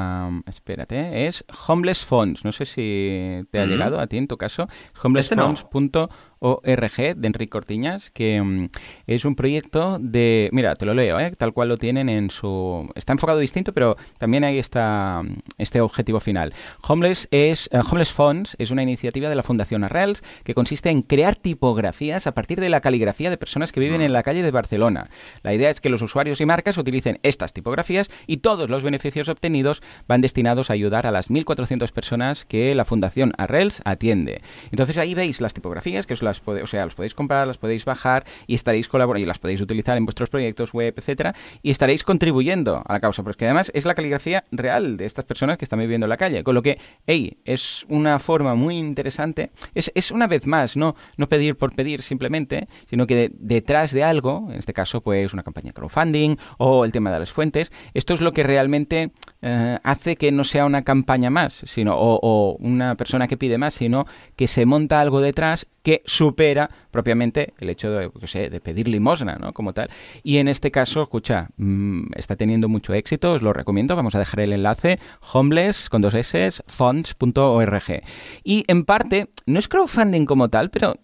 espérate, es Homeless Funds. No sé si te ha llegado a ti en tu caso. Homelessfunds.org este de Enrique Cortiñas, que mm, es un proyecto de, mira, te lo leo, ¿eh? tal cual lo tienen en su... Está enfocado distinto, pero también hay esta, este objetivo final. Homeless, es, eh, Homeless Funds es una iniciativa de la Fundación Arrels que consiste en crear tipografías a partir de la caligrafía de personas que viven en la calle de Barcelona. La idea es que los usuarios y marcas utilicen estas tipografías y todos los beneficios obtenidos van destinados a ayudar a las 1.400 personas que la Fundación Arrels atiende. Entonces ahí veis las tipografías, que os las, o sea, las podéis comprar, las podéis bajar y estaréis colaborando y las podéis utilizar en vuestros proyectos web, etcétera, y estaréis contribuyendo a la causa, porque además es la caligrafía real de estas personas que están viviendo en la calle, con lo que, hey, es una forma muy interesante, es, es una vez más, no, no pedir por pedir simplemente, sino que detrás de algo, en este caso pues una campaña de crowdfunding o el tema de las fuentes, esto es lo que realmente eh, hace que no sea una campaña más, sino o, una persona que pide más, sino que se monta algo detrás que supera propiamente el hecho de, sé, de pedir limosna, ¿no? Como tal. Y en este caso, escucha, mm, está teniendo mucho éxito, os lo recomiendo, vamos a dejar el enlace, homeless, con dos S, fonts.org. Y en parte, no es crowdfunding como tal, pero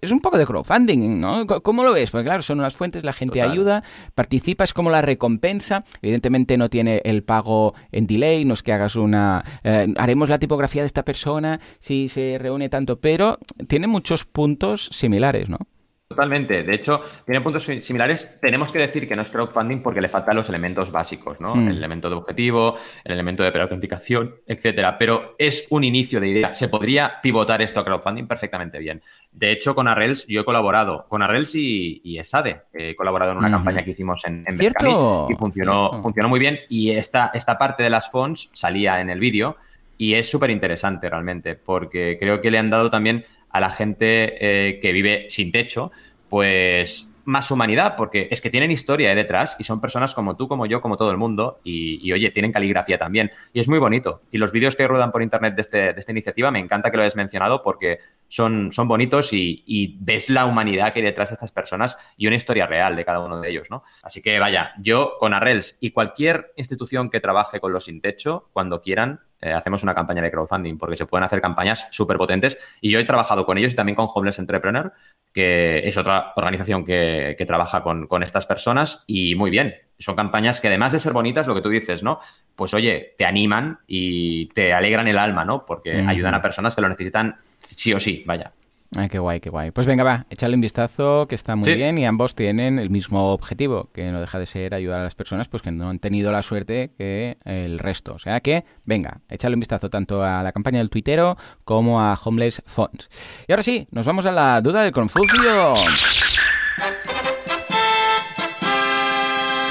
es un poco de crowdfunding, ¿no? ¿Cómo lo ves? Pues claro, son unas fuentes, la gente ayuda, participa, es como la recompensa. Evidentemente no tiene el pago en delay, no es que hagas una... Eh, haremos la tipografía de esta persona si se reúne tanto, pero tiene muchos puntos similares, ¿no? Totalmente. De hecho, tiene puntos similares. Tenemos que decir que no es crowdfunding porque le faltan los elementos básicos, ¿no? Hmm. El elemento de objetivo, el elemento de preautenticación, etcétera. Pero es un inicio de idea. Se podría pivotar esto a crowdfunding perfectamente bien. De hecho, con Arrels yo he colaborado, con Arrels y, y ESADE. He colaborado en una campaña que hicimos en, en y funcionó, funcionó muy bien. Y esta, esta parte de las fonts salía en el vídeo y es súper interesante realmente porque creo que le han dado también a la gente eh, que vive sin techo, pues más humanidad, porque es que tienen historia detrás y son personas como tú, como yo, como todo el mundo, y, oye, tienen caligrafía también. Y es muy bonito. Y los vídeos que ruedan por internet de, este, de esta iniciativa, me encanta que lo hayas mencionado porque son, son bonitos y, ves la humanidad que hay detrás de estas personas y una historia real de cada uno de ellos, ¿no? Así que vaya, yo con Arrels y cualquier institución que trabaje con los sin techo, cuando quieran, eh, hacemos una campaña de crowdfunding, porque se pueden hacer campañas súper potentes. Y yo he trabajado con ellos y también con Homeless Entrepreneur, que es otra organización que, trabaja con, estas personas y muy bien. Son campañas que además de ser bonitas, lo que tú dices, ¿no? Pues oye, te animan y te alegran el alma, ¿no? Porque ayudan a personas que lo necesitan sí o sí, vaya. Ay, qué guay, qué guay. Pues venga, va, échale un vistazo, que está muy bien y ambos tienen el mismo objetivo, que no deja de ser ayudar a las personas pues que no han tenido la suerte que el resto. O sea que, venga, échale un vistazo tanto a la campaña del tuitero como a Homeless Funds. Y ahora sí, nos vamos a la duda del Confucio.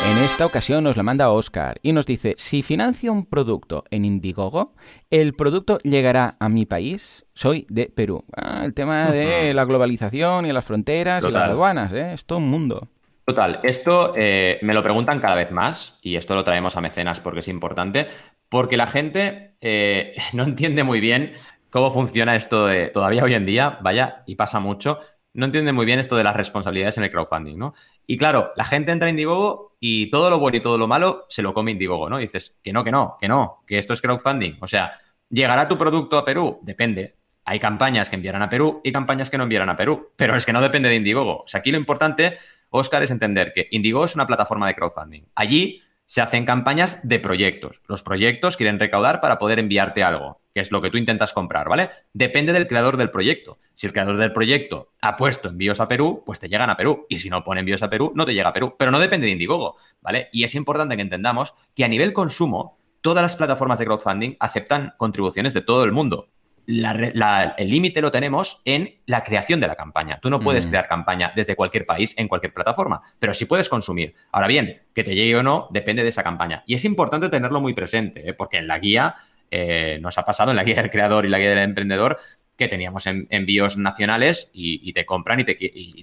En esta ocasión nos la manda Oscar y nos dice, si financio un producto en Indiegogo, ¿el producto llegará a mi país? Soy de Perú. Ah, el tema de la globalización y las fronteras y las aduanas, ¿eh? es todo un mundo. Total, esto eh, me lo preguntan cada vez más y esto lo traemos a mecenas porque es importante, porque la gente eh, no entiende muy bien cómo funciona esto de, todavía hoy en día, vaya, y pasa mucho, no entiende muy bien esto de las responsabilidades en el crowdfunding, ¿no? Y claro, la gente entra en Indiegogo y todo lo bueno y todo lo malo se lo come Indiegogo, ¿no? dices, que no, que no, que no, que esto es crowdfunding. O sea, ¿llegará tu producto a Perú? Depende. Hay campañas que enviarán a Perú y campañas que no enviarán a Perú, pero es que no depende de Indiegogo. O sea, aquí lo importante, Oscar, es entender que Indiegogo es una plataforma de crowdfunding. Allí se hacen campañas de proyectos. Los proyectos quieren recaudar para poder enviarte algo, que es lo que tú intentas comprar, ¿vale? Depende del creador del proyecto. Si el creador del proyecto ha puesto envíos a Perú, pues te llegan a Perú. Y si no pone envíos a Perú, no te llega a Perú. Pero no depende de Indiegogo, ¿vale? Y es importante que entendamos que a nivel consumo, todas las plataformas de crowdfunding aceptan contribuciones de todo el mundo el límite lo tenemos en la creación de la campaña. Tú no puedes mm. crear campaña desde cualquier país en cualquier plataforma, pero sí puedes consumir. Ahora bien, que te llegue o no depende de esa campaña. Y es importante tenerlo muy presente, ¿eh? porque en la guía eh, nos ha pasado, en la guía del creador y la guía del emprendedor, que teníamos envíos nacionales y, te compran y te,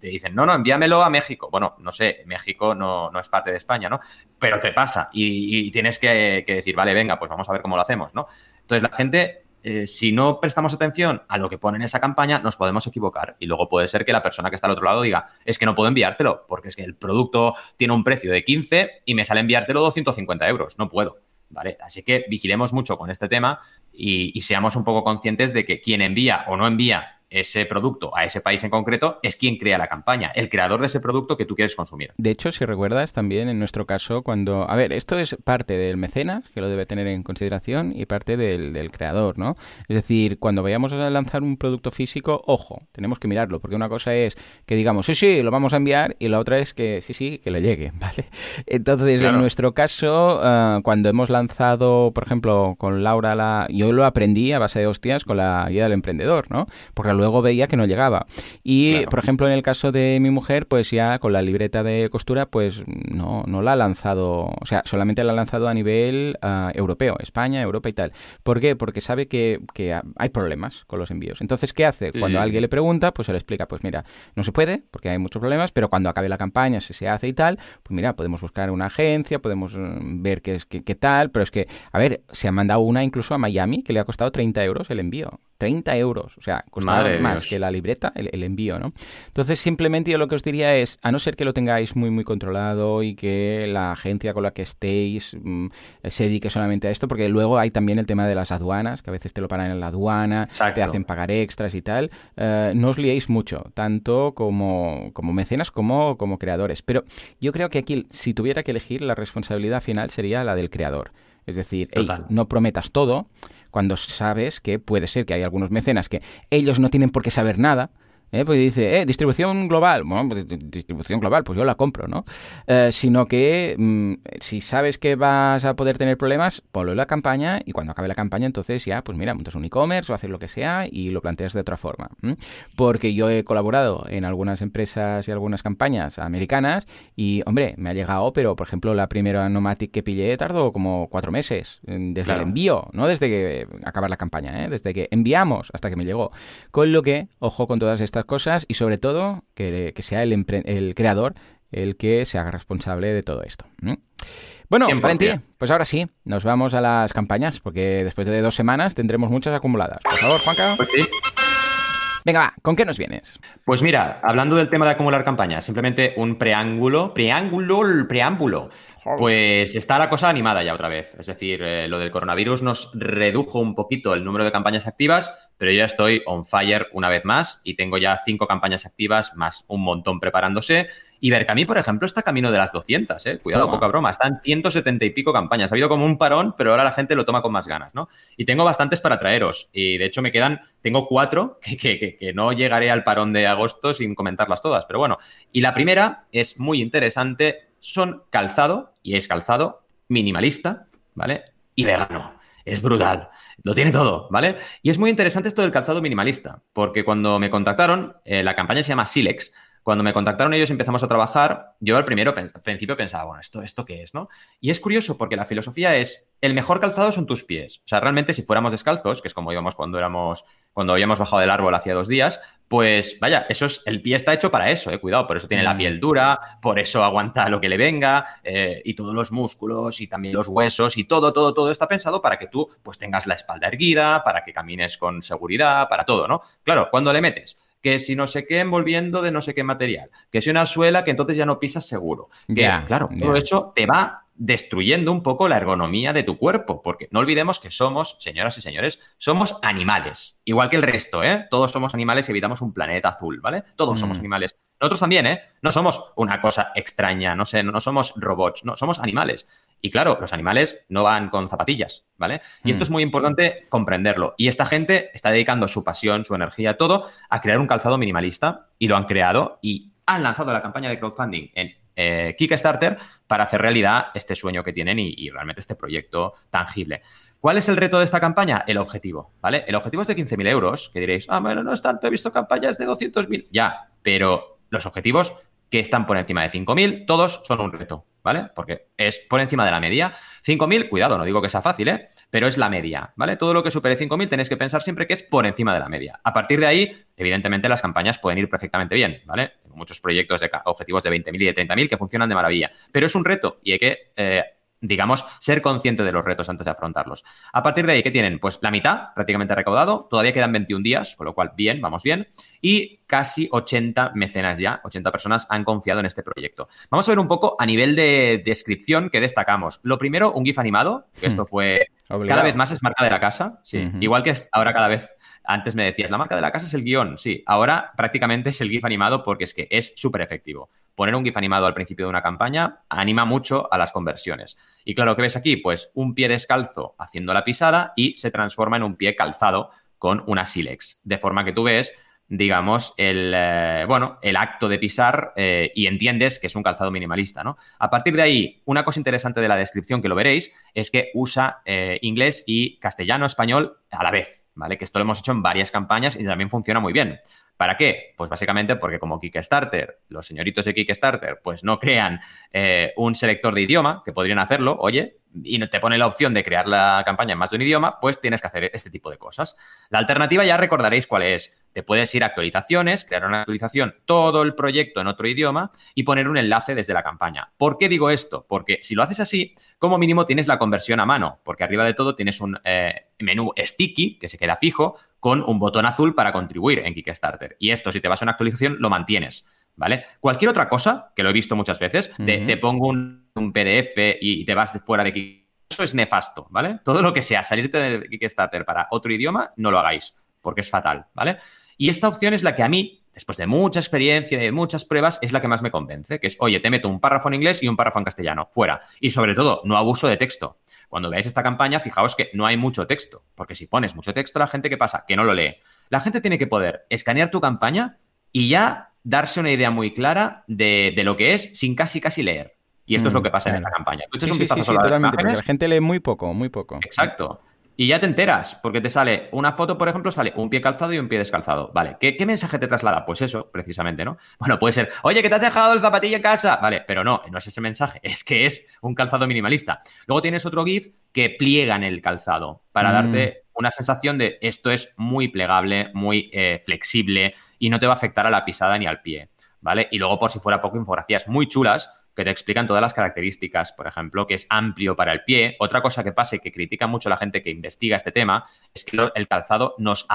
dicen, no, no, envíamelo a México. Bueno, no sé, México no, es parte de España, ¿no? Pero te pasa y, tienes que, que, decir, vale, venga, pues vamos a ver cómo lo hacemos, ¿no? Entonces la gente eh, si no prestamos atención a lo que pone en esa campaña, nos podemos equivocar. Y luego puede ser que la persona que está al otro lado diga, es que no puedo enviártelo, porque es que el producto tiene un precio de 15 y me sale enviártelo 250 euros. No puedo. ¿Vale? Así que vigilemos mucho con este tema y, y seamos un poco conscientes de que quien envía o no envía ese producto a ese país en concreto es quien crea la campaña, el creador de ese producto que tú quieres consumir. De hecho, si recuerdas también en nuestro caso, cuando, a ver, esto es parte del mecenas, que lo debe tener en consideración, y parte del, creador, ¿no? Es decir, cuando vayamos a lanzar un producto físico, ojo, tenemos que mirarlo, porque una cosa es que digamos, sí, sí, lo vamos a enviar, y la otra es que sí, sí, que le llegue, ¿vale? Entonces, en nuestro caso, ah, cuando hemos lanzado, por ejemplo, con Laura, la, yo lo aprendí a base de hostias con la guía del emprendedor, ¿no? Porque luego veía que no llegaba. Y, por ejemplo, en el caso de mi mujer, pues ya con la libreta de costura, pues no, no la ha lanzado, o sea, solamente la ha lanzado a nivel ah, europeo, España, Europa y tal. ¿Por qué? Porque sabe que, que hay problemas con los envíos. Entonces, ¿qué hace? Cuando alguien le pregunta, pues se le explica, pues mira, no se puede, porque hay muchos problemas, pero cuando acabe la campaña, si se hace y tal, pues mira, podemos buscar una agencia, podemos mm, ver qué, es, qué, qué tal, pero es que, a ver, se ha mandado una incluso a Miami que le ha costado 30 euros el envío. 30 euros, o sea, costaba más que la libreta, el, envío, ¿no? Entonces, simplemente yo lo que os diría es, a no ser que lo tengáis muy, muy controlado y que la agencia con la que estéis mm, se dedique solamente a esto, porque luego hay también el tema de las aduanas, que a veces te lo paran en la aduana, te hacen pagar extras y tal, eh, no os liéis mucho, tanto como, como mecenas como como creadores. Pero yo creo que aquí, si tuviera que elegir, la responsabilidad final sería la del creador. Es decir, no prometas todo cuando sabes que puede ser que hay algunos mecenas que ellos no tienen por qué saber nada, ¿eh? Pues dice, eh, distribución global. Bueno, pues, distribución global, pues yo la compro, ¿no? Eh, sino que mm, si sabes que vas a poder tener problemas, ponlo en la campaña y cuando acabe la campaña, entonces ya, pues mira, montas un e-commerce o haces lo que sea y lo planteas de otra forma. Porque yo he colaborado en algunas empresas y algunas campañas americanas y, hombre, me ha llegado, pero por ejemplo, la primera Nomatic que pillé tardó como cuatro meses mm, desde el envío, no desde que acabar la campaña, ¿eh? desde que enviamos hasta que me llegó. Con lo que, ojo con todas estas estas cosas y sobre todo que, sea el, el, creador el que se haga responsable de todo esto. Bueno, Valentín, pues ahora sí, nos vamos a las campañas, porque después de dos semanas tendremos muchas acumuladas. Por favor, Juanca. Pues sí. Venga, va, ¿con qué nos vienes? Pues mira, hablando del tema de acumular campañas, simplemente un preángulo, preángulo, preámbulo. Pues está la cosa animada ya otra vez. Es decir, eh, lo del coronavirus nos redujo un poquito el número de campañas activas, pero yo ya estoy on fire una vez más y tengo ya cinco campañas activas más un montón preparándose. Y Berkami, por ejemplo, está camino de las 200, ¿eh? Cuidado, poca broma. Están 170 y pico campañas. Ha habido como un parón, pero ahora la gente lo toma con más ganas, ¿no? Y tengo bastantes para traeros. Y de hecho me quedan, tengo cuatro que, que, que no llegaré al parón de agosto sin comentarlas todas. Pero bueno, y la primera es muy interesante son calzado, y es calzado minimalista, ¿vale? Y vegano. Es brutal. Lo tiene todo, ¿vale? Y es muy interesante esto del calzado minimalista, porque cuando me contactaron, eh, la campaña se llama Silex, cuando me contactaron ellos y empezamos a trabajar, yo al, primero, al principio pensaba, bueno, ¿esto, ¿esto qué es? ¿no? Y es curioso porque la filosofía es, el mejor calzado son tus pies. O sea, realmente si fuéramos descalzos, que es como íbamos cuando éramos, cuando habíamos bajado del árbol hacía dos días, pues vaya, eso es, el pie está hecho para eso, eh, cuidado, por eso tiene la mm. piel dura, por eso aguanta lo que le venga, eh, y todos los músculos y también los huesos y todo, todo, todo está pensado para que tú pues tengas la espalda erguida, para que camines con seguridad, para todo, ¿no? Claro, cuando le metes que si no sé qué envolviendo de no sé qué material, que si una suela que entonces ya no pisas seguro. Que, claro, todo eso te va destruyendo un poco la ergonomía de tu cuerpo, porque no olvidemos que somos, señoras y señores, somos animales, igual que el resto, ¿eh? Todos somos animales y evitamos un planeta azul, ¿vale? Todos somos mm. animales. Nosotros también, ¿eh? No somos una cosa extraña, no sé, no somos robots, no, somos animales. Y claro, los animales no van con zapatillas, ¿vale? Y esto mm. es muy importante comprenderlo. Y esta gente está dedicando su pasión, su energía, todo a crear un calzado minimalista y lo han creado y han lanzado la campaña de crowdfunding en eh, Kickstarter para hacer realidad este sueño que tienen y, realmente este proyecto tangible. ¿Cuál es el reto de esta campaña? El objetivo, ¿vale? El objetivo es de 15.000 euros, que diréis, ah, bueno, no es tanto, he visto campañas de 200.000. Ya, pero los objetivos que están por encima de 5.000, todos son un reto, ¿vale? Porque es por encima de la media. 5.000, cuidado, no digo que sea fácil, ¿eh? Pero es la media, ¿vale? Todo lo que supere 5.000 tenéis que pensar siempre que es por encima de la media. A partir de ahí, evidentemente, las campañas pueden ir perfectamente bien, ¿vale? Tengo muchos proyectos de objetivos de 20.000 y de 30.000 que funcionan de maravilla. Pero es un reto y hay que eh, digamos, ser consciente de los retos antes de afrontarlos. A partir de ahí, ¿qué tienen? Pues la mitad prácticamente recaudado, todavía quedan 21 días, con lo cual bien, vamos bien, y casi 80 mecenas ya, 80 personas han confiado en este proyecto. Vamos a ver un poco a nivel de descripción que destacamos. Lo primero, un GIF animado, que esto hmm. fue cada vez más es marca de la casa, sí, igual que ahora cada vez antes me decías, la marca de la casa es el guion, sí, ahora prácticamente es el GIF animado porque es que es súper efectivo poner un GIF animado al principio de una campaña anima mucho a las conversiones. Y claro, ¿qué ves aquí? Pues un pie descalzo haciendo la pisada y se transforma en un pie calzado con una sílex. De forma que tú ves, digamos, el, eh, bueno, el acto de pisar eh, y entiendes que es un calzado minimalista, ¿no? A partir de ahí, una cosa interesante de la descripción que lo veréis es que usa eh, inglés y castellano-español a la vez, ¿vale? Que esto lo hemos hecho en varias campañas y también funciona muy bien. ¿Para qué? Pues básicamente porque como Kickstarter, los señoritos de Kickstarter, pues no crean eh, un selector de idioma, que podrían hacerlo, oye, y te pone la opción de crear la campaña en más de un idioma, pues tienes que hacer este tipo de cosas. La alternativa ya recordaréis cuál es. Te puedes ir a actualizaciones, crear una actualización, todo el proyecto en otro idioma y poner un enlace desde la campaña. ¿Por qué digo esto? Porque si lo haces así, como mínimo tienes la conversión a mano, porque arriba de todo tienes un eh, menú sticky que se queda fijo con un botón azul para contribuir en Kickstarter. Y esto, si te vas a una actualización, lo mantienes. ¿Vale? Cualquier otra cosa, que lo he visto muchas veces, te pongo un, PDF y te vas de fuera de Kickstarter, eso es nefasto, ¿vale? Todo lo que sea salirte de Kickstarter para otro idioma, no lo hagáis, porque es fatal, ¿vale? Y esta opción es la que a mí, después de mucha experiencia y de muchas pruebas, es la que más me convence, que es, oye, te meto un párrafo en inglés y un párrafo en castellano, fuera. Y sobre todo, no abuso de texto. Cuando veáis esta campaña, fijaos que no hay mucho texto, porque si pones mucho texto, la gente, ¿qué pasa? Que no lo lee. La gente tiene que poder escanear tu campaña y ya darse una idea muy clara de, lo que es sin casi casi leer. Y esto es lo mm, que pasa en esta campaña. sí, sí, sí, la gente lee muy poco, muy poco. Exacto. Y ya te enteras, porque te sale una foto, por ejemplo, sale un pie calzado y un pie descalzado. Vale, ¿qué, mensaje te traslada? Pues eso, precisamente, ¿no? Bueno, puede ser, oye, que te has dejado el zapatillo en casa. Vale, pero no, no es ese mensaje, es que es un calzado minimalista. Luego tienes otro GIF que pliega en el calzado para mm. darte una sensación de esto es muy plegable, muy eh, flexible y no te va a afectar a la pisada ni al pie, ¿vale? Y luego, por si fuera poco, infografías muy chulas que te explican todas las características, por ejemplo, que es amplio para el pie. Otra cosa que pasa y que critica mucho la gente que investiga este tema es que el calzado nos,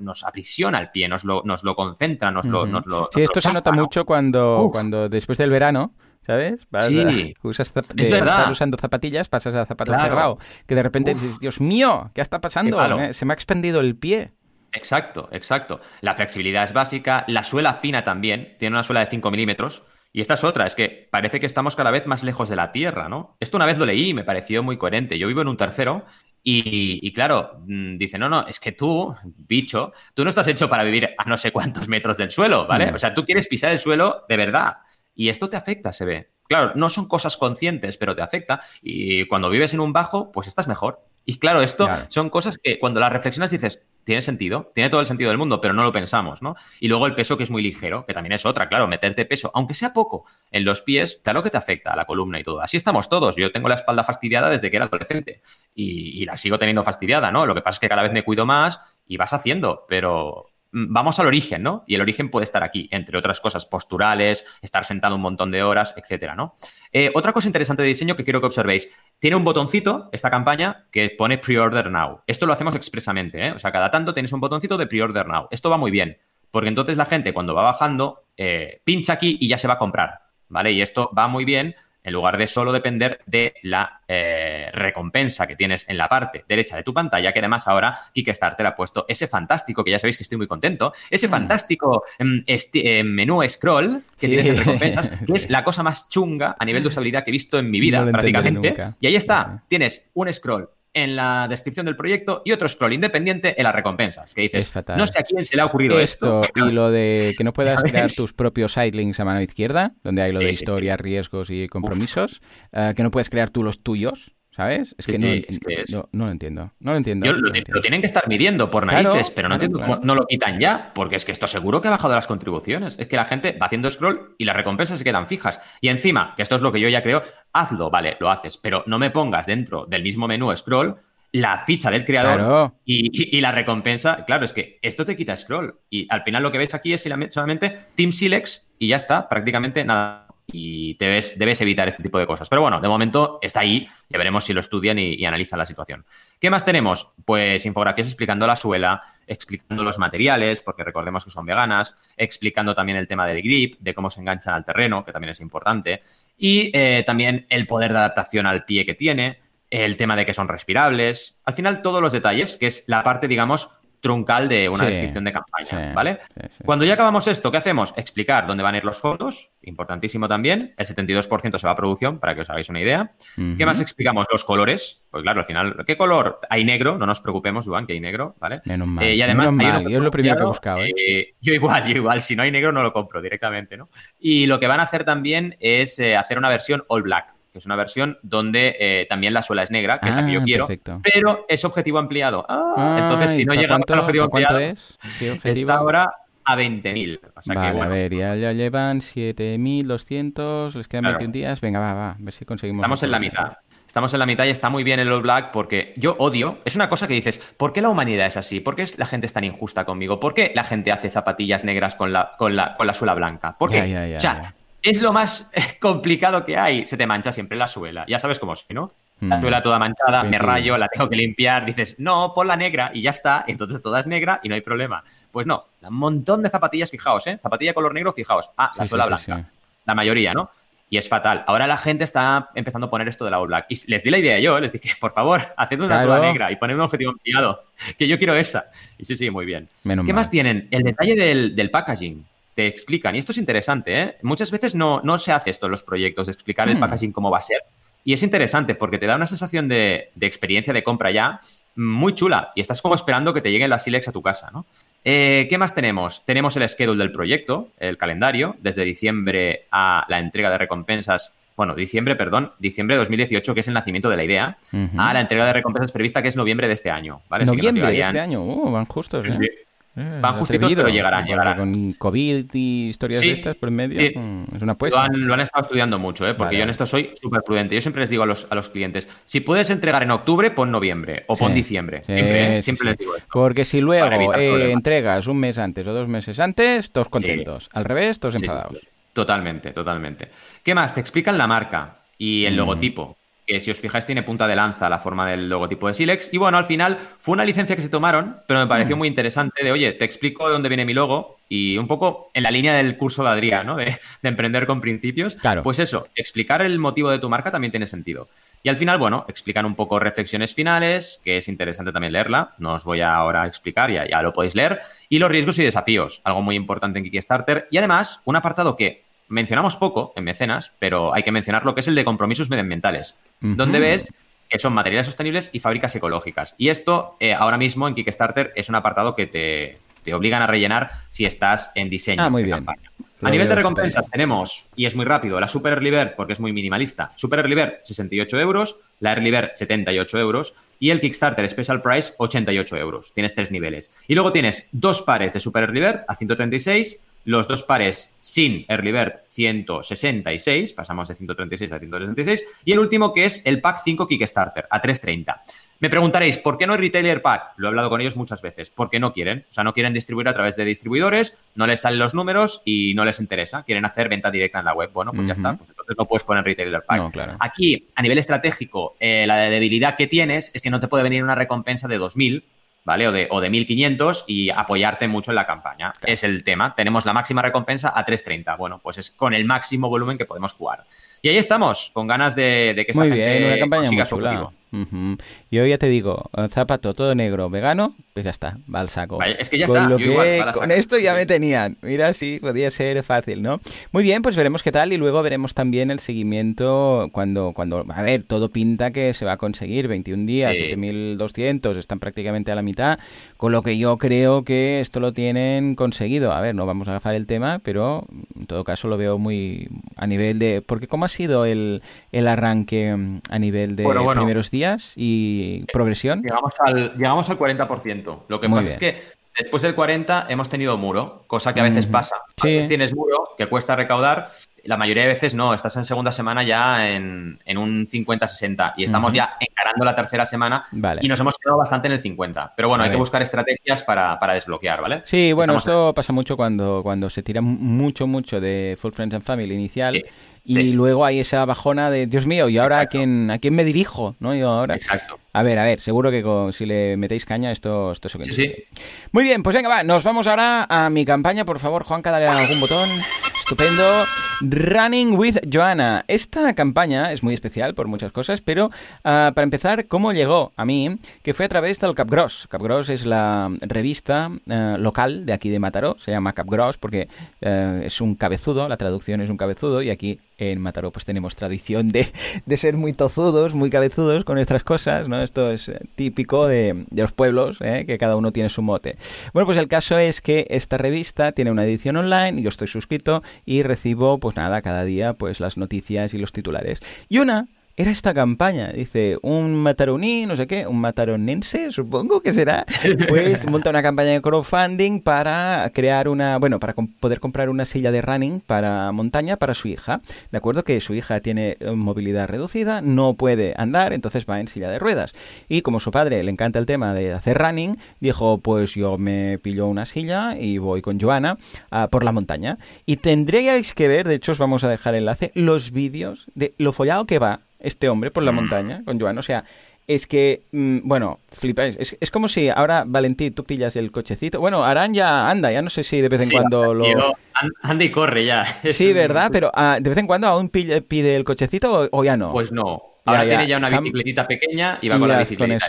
nos aprisiona el pie, nos lo, nos lo concentra, nos, lo, nos lo... Sí, esto se nota mucho cuando, cuando después del verano... ¿Sabes? sí, usas es verdad. usando zapatillas, pasas a zapatos cerrados. Que de repente dices, Dios mío, ¿qué está pasando? Se me ha expandido el pie. Exacto, exacto. La flexibilidad es básica, la suela fina también, tiene una suela de 5 milímetros, y esta es otra, es que parece que estamos cada vez más lejos de la Tierra, ¿no? Esto una vez lo leí y me pareció muy coherente. Yo vivo en un tercero y, claro, mm, dice, no, no, es que tú, bicho, tú no estás hecho para vivir a no sé cuántos metros del suelo, ¿vale? O sea, tú quieres pisar el suelo de verdad. Y esto te afecta, se ve. Claro, no son cosas conscientes, pero te afecta. Y cuando vives en un bajo, pues estás mejor. Y claro, esto son cosas que cuando las reflexionas dices, tiene sentido, tiene todo el sentido del mundo, pero no lo pensamos, ¿no? Y luego el peso que es muy ligero, que también es otra, claro, meterte peso, aunque sea poco, en los pies, claro que te afecta a la columna y todo. Así estamos todos. Yo tengo la espalda fastidiada desde que era adolescente y, y la sigo teniendo fastidiada, ¿no? Lo que pasa es que cada vez me cuido más y vas haciendo, pero vamos al origen, ¿no? Y el origen puede estar aquí, entre otras cosas posturales, estar sentado un montón de horas, etcétera, ¿no? Eh, otra cosa interesante de diseño que quiero que observéis, tiene un botoncito, esta campaña, que pone Pre-Order Now. Esto lo hacemos expresamente, ¿eh? O sea, cada tanto tienes un botoncito de Pre-Order Now. Esto va muy bien, porque entonces la gente cuando va bajando, eh, pincha aquí y ya se va a comprar, ¿vale? Y esto va muy bien en lugar de solo depender de la eh, recompensa que tienes en la parte derecha de tu pantalla, que además ahora Kickstarter ha puesto ese fantástico, que ya sabéis que estoy muy contento, ese mm. fantástico em, em, menú scroll que tienes en recompensas, que es la cosa más chunga a nivel de usabilidad que he visto en mi vida prácticamente. Y ahí está, tienes un scroll en la descripción del proyecto y otro scroll independiente en las recompensas. Que dices, no sé a quién se le ha ocurrido esto. y lo de que no puedas crear tus propios sidelinks a mano izquierda, donde hay lo de historia, riesgos y compromisos, eh, que no puedes crear tú los tuyos. ¿Sabes? Es, que, no, no, lo entiendo. No lo entiendo. lo, tienen que estar midiendo por narices, pero no entiendo cómo no lo quitan ya, porque es que esto seguro que ha bajado las contribuciones. Es que la gente va haciendo scroll y las recompensas se quedan fijas. Y encima, que esto es lo que yo ya creo, hazlo, vale, lo haces, pero no me pongas dentro del mismo menú scroll la ficha del creador y, la recompensa. Claro, es que esto te quita scroll. Y al final lo que ves aquí es solamente Team Silex y ya está, prácticamente nada y debes, evitar este tipo de cosas. Pero bueno, de momento está ahí, ya veremos si lo estudian y, analizan la situación. ¿Qué más tenemos? Pues infografías explicando la suela, explicando los materiales, porque recordemos que son veganas, explicando también el tema del grip, de cómo se enganchan al terreno, que también es importante, y eh, también el poder de adaptación al pie que tiene, el tema de que son respirables, al final todos los detalles, que es la parte, digamos, truncal de una descripción de campaña, ¿vale? Cuando ya acabamos esto, ¿qué hacemos? Explicar dónde van a ir los fondos, importantísimo también. El 72% se va a producción, para que os hagáis una idea. ¿Qué más explicamos? Los colores. Pues claro, al final, ¿qué color? Hay negro, no nos preocupemos, Juan, que hay negro, ¿vale? Menos mal. Eh, y además, yo es lo primero que he buscado. ¿eh? ¿eh? yo igual, yo igual. Si no hay negro, no lo compro directamente, ¿no? Y lo que van a hacer también es hacer una versión all black que es una versión donde eh, también la suela es negra, que es la que yo ah, quiero, pero es objetivo ampliado. Ah, entonces, si no llegamos al objetivo ampliado, es? está ahora a 20.000. vale, a ver, ya, llevan 7.200, les quedan 21 días. Venga, va, va, a ver si conseguimos. Estamos en la mitad. Estamos en la mitad y está muy bien el All Black porque yo odio. Es una cosa que dices, ¿por qué la humanidad es así? ¿Por qué la gente es tan injusta conmigo? ¿Por qué la gente hace zapatillas negras con la, con la, con la suela blanca? ¿Por qué? o sea, es lo más complicado que hay. Se te mancha siempre la suela. Ya sabes cómo es, ¿no? La mm. suela toda manchada, me rayo, la tengo que limpiar. Dices, no, pon la negra y ya está. Entonces toda es negra y no hay problema. Pues no, un montón de zapatillas, fijaos, ¿eh? Zapatilla color negro, fijaos. Ah, la suela blanca. La mayoría, ¿no? Y es fatal. Ahora la gente está empezando a poner esto de la All Black. Y les di la idea yo, les dije, por favor, haced una toda negra y poned un objetivo ampliado, que yo quiero esa. Y sí, sí, muy bien. ¿Qué más tienen? El detalle del, del packaging te explican, y esto es interesante, ¿eh? muchas veces no, no se hace esto en los proyectos, de explicar el hmm. packaging cómo va a ser. Y es interesante porque te da una sensación de, experiencia de compra ya muy chula y estás como esperando que te lleguen las Silex a tu casa, ¿no? Eh, ¿Qué más tenemos? Tenemos el schedule del proyecto, el calendario, desde diciembre a la entrega de recompensas bueno, diciembre, perdón, diciembre de 2018, que es el nacimiento de la idea, a la entrega de recompensas prevista, que es noviembre de este año, ¿vale? Noviembre de este año, uh, van justos. ¿eh? Eh, Van justitos, pero llegarán, llegarán. Con COVID y historias de estas por en medio, mm, es una apuesta. Lo han, estado estudiando mucho, ¿eh? porque yo en esto soy súper prudente. Yo siempre les digo a los, a los clientes, si puedes entregar en octubre, pon noviembre o pon diciembre. siempre, siempre les digo esto. Porque si luego eh, entregas un mes antes o dos meses antes, todos contentos. Al revés, todos enfadados. Totalmente, totalmente. ¿Qué más? Te explican la marca y el mm. logotipo que si os fijáis tiene punta de lanza la forma del logotipo de Silex. Y bueno, al final fue una licencia que se tomaron, pero me pareció mm. muy interesante de, oye, te explico de dónde viene mi logo y un poco en la línea del curso de Adrián, ¿no? De, emprender con principios. Claro. Pues eso, explicar el motivo de tu marca también tiene sentido. Y al final, bueno, explican un poco reflexiones finales, que es interesante también leerla. No os voy ahora a explicar, ya, ya lo podéis leer. Y los riesgos y desafíos, algo muy importante en Kickstarter. Y además, un apartado que mencionamos poco en mecenas, pero hay que mencionar lo que es el de compromisos medioambientales, donde ves que son materiales sostenibles y fábricas ecológicas. Y esto eh, ahora mismo en Kickstarter es un apartado que te, te, obligan a rellenar si estás en diseño. Ah, muy bien. A nivel de recompensas tenemos, y es muy rápido, la Super Early Bird, porque es muy minimalista. Super Early Bird, 68 euros, la Early Bird, 78 euros, y el Kickstarter Special Price, 88 euros. Tienes tres niveles. Y luego tienes dos pares de Super Early Bird a 136, los dos pares sin Early Bird 166, pasamos de 136 a 166, y el último que es el pack 5 Kickstarter a 330. Me preguntaréis, ¿por qué no hay retailer pack? Lo he hablado con ellos muchas veces. Porque no quieren. O sea, no quieren distribuir a través de distribuidores, no les salen los números y no les interesa. Quieren hacer venta directa en la web. Bueno, pues ya está. Pues entonces no puedes poner retailer pack. Aquí, a nivel estratégico, eh, la debilidad que tienes es que no te puede venir una recompensa de 2.000 ¿vale? O de, o de 1.500 y apoyarte mucho en la campaña. Es el tema. Tenemos la máxima recompensa a 3.30. Bueno, pues es con el máximo volumen que podemos jugar. Y ahí estamos, con ganas de, que esta muy gente bien, una campaña muy chula. Y hoy ya te digo, zapato todo negro, vegano, pues ya está, va al saco. es que ya está, con esto ya me tenían. Mira, sí, podía ser fácil, ¿no? Muy bien, pues veremos qué tal y luego veremos también el seguimiento cuando, cuando a ver, todo pinta que se va a conseguir, 21 días, 7.200, están prácticamente a la mitad, con lo que yo creo que esto lo tienen conseguido. A ver, no vamos a agafar el tema, pero en todo caso lo veo muy a nivel de... Porque ¿cómo ha sido el, el arranque a nivel de primeros días? y progresión? Llegamos al, llegamos al 40%. Lo que pasa es que después del 40 hemos tenido muro, cosa que a veces pasa. A veces tienes muro que cuesta recaudar. La mayoría de veces no, estás en segunda semana ya en, un 50-60 y estamos ya encarando la tercera semana y nos hemos quedado bastante en el 50. Pero bueno, hay que buscar estrategias para, desbloquear, ¿vale? Sí, bueno, esto pasa mucho cuando, cuando se tira mucho, mucho de Full Friends and Family inicial. Y luego hay esa bajona de, Dios mío, ¿y ahora a quién, a quién me dirijo? ¿no? Yo ahora. Exacto. A ver, a ver, seguro que si le metéis caña, esto, esto es sí, Muy bien, pues venga, va, nos vamos ahora a mi campaña. Por favor, Juan, dale algún botón. Estupendo. Running with Joanna. Esta campaña es muy especial por muchas cosas, pero ah, para empezar, ¿cómo llegó a mí? Que fue a través del Capgross. Capgross es la revista eh, local de aquí de Mataró. Se llama Capgross porque eh, es un cabezudo, la traducción es un cabezudo, y aquí en Mataró pues tenemos tradición de, de ser muy tozudos, muy cabezudos con nuestras cosas, ¿no? Esto es eh, típico de, los pueblos, que cada uno tiene su mote. Bueno, pues el caso es que esta revista tiene una edición online, yo estoy suscrito y recibo, pues nada, cada día pues las noticias y los titulares. Y una era esta campaña. Dice, un mataroní, no sé qué, un mataronense, supongo que será, pues monta una campaña de crowdfunding para crear una, bueno, para poder comprar una silla de running para montaña para su hija. De acuerdo que su hija tiene eh, movilidad reducida, no puede andar, entonces va en silla de ruedas. Y como su padre le encanta el tema de hacer running, dijo, pues yo me pillo una silla y voy con Joana por la montaña. Y tendríais que ver, de hecho os vamos a dejar el enlace, los vídeos de lo follado que va este hombre por la mm. montaña con Joan. O sea, es que, mm, bueno, flipáis. Es, es, como si ahora, Valentín, tú pillas el cochecito. Bueno, Arán ya anda, ya no sé si de vez en cuando lo. anda y corre ya. Sí, ¿verdad? Pero ah, de vez en cuando aún pide, pide el cochecito o, ya no. Pues no. Ahora tiene ya una bicicletita pequeña y va con la bicicleta.